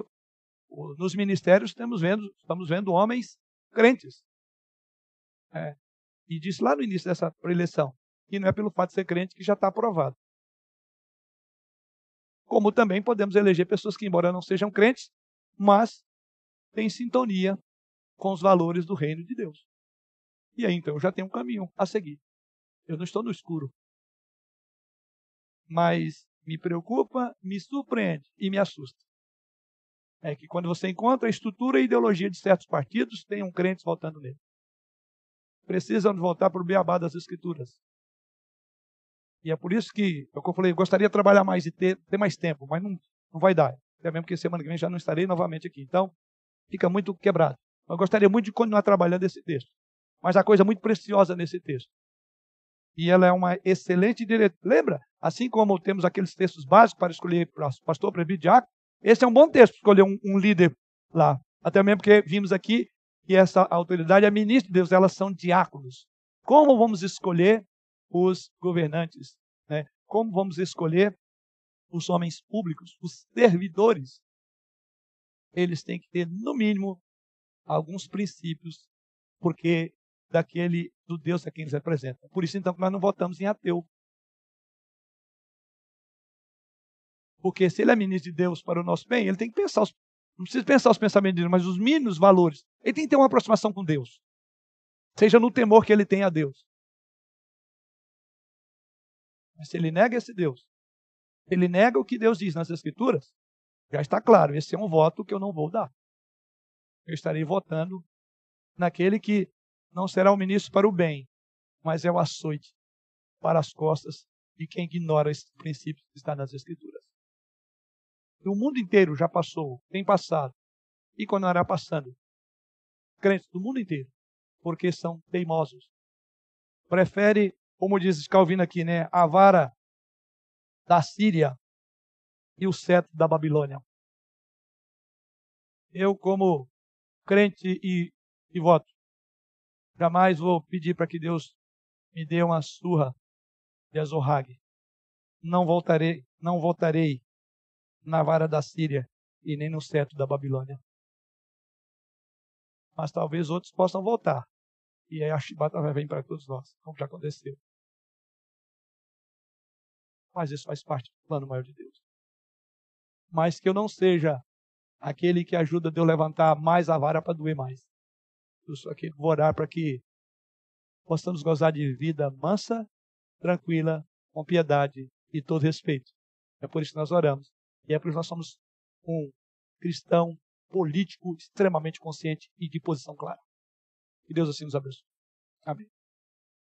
nos ministérios, estamos vendo, estamos vendo homens crentes. É. E disse lá no início dessa eleição que não é pelo fato de ser crente que já está aprovado. Como também podemos eleger pessoas que, embora não sejam crentes, mas têm sintonia com os valores do reino de Deus. E aí, então, eu já tenho um caminho a seguir. Eu não estou no escuro. Mas me preocupa, me surpreende e me assusta. É que quando você encontra a estrutura e ideologia de certos partidos, tem um crente voltando nele. Precisam voltar para o beabá das escrituras. E é por isso que, é eu falei, eu gostaria de trabalhar mais e ter, ter mais tempo, mas não, não vai dar. Até mesmo que semana que vem já não estarei novamente aqui. Então, fica muito quebrado. Eu gostaria muito de continuar trabalhando esse texto. Mas há coisa muito preciosa nesse texto. E ela é uma excelente diretora. Lembra? Assim como temos aqueles textos básicos para escolher pastor, presbítero, diácono, esse é um bom texto para escolher um, um líder lá. Até mesmo porque vimos aqui que essa autoridade é ministro de Deus, elas são diáconos. Como vamos escolher os governantes? Né? Como vamos escolher os homens públicos, os servidores? Eles têm que ter, no mínimo, alguns princípios, porque daquele do Deus a quem eles representam. Por isso, então, nós não votamos em ateu. Porque se ele é ministro de Deus para o nosso bem, ele tem que pensar, os, não precisa pensar os pensamentos dele, mas os mínimos valores. Ele tem que ter uma aproximação com Deus. Seja no temor que ele tem a Deus. Mas se ele nega esse Deus, ele nega o que Deus diz nas Escrituras, já está claro, esse é um voto que eu não vou dar. Eu estarei votando naquele que não será o ministro para o bem, mas é o açoite para as costas de quem ignora esse princípio que está nas Escrituras. O mundo inteiro já passou, tem passado, e continuará passando. Crentes do mundo inteiro, porque são teimosos. Prefere como diz Calvino aqui, né, a vara da Síria e o cetro da Babilônia. Eu, como crente e, e voto, jamais vou pedir para que Deus me dê uma surra de Azorrague. Não voltarei, não voltarei na vara da Síria e nem no cetro da Babilônia. Mas talvez outros possam voltar. E aí a chibata vai vir para todos nós, como já aconteceu. Mas isso faz parte do plano maior de Deus. Mas que eu não seja aquele que ajuda Deus a levantar mais a vara para doer mais. Eu sou aquele que vou orar para que possamos gozar de vida mansa, tranquila, com piedade e todo respeito. É por isso que nós oramos. É por isso que nós somos um cristão político extremamente consciente e de posição clara. Que Deus assim nos abençoe. Amém.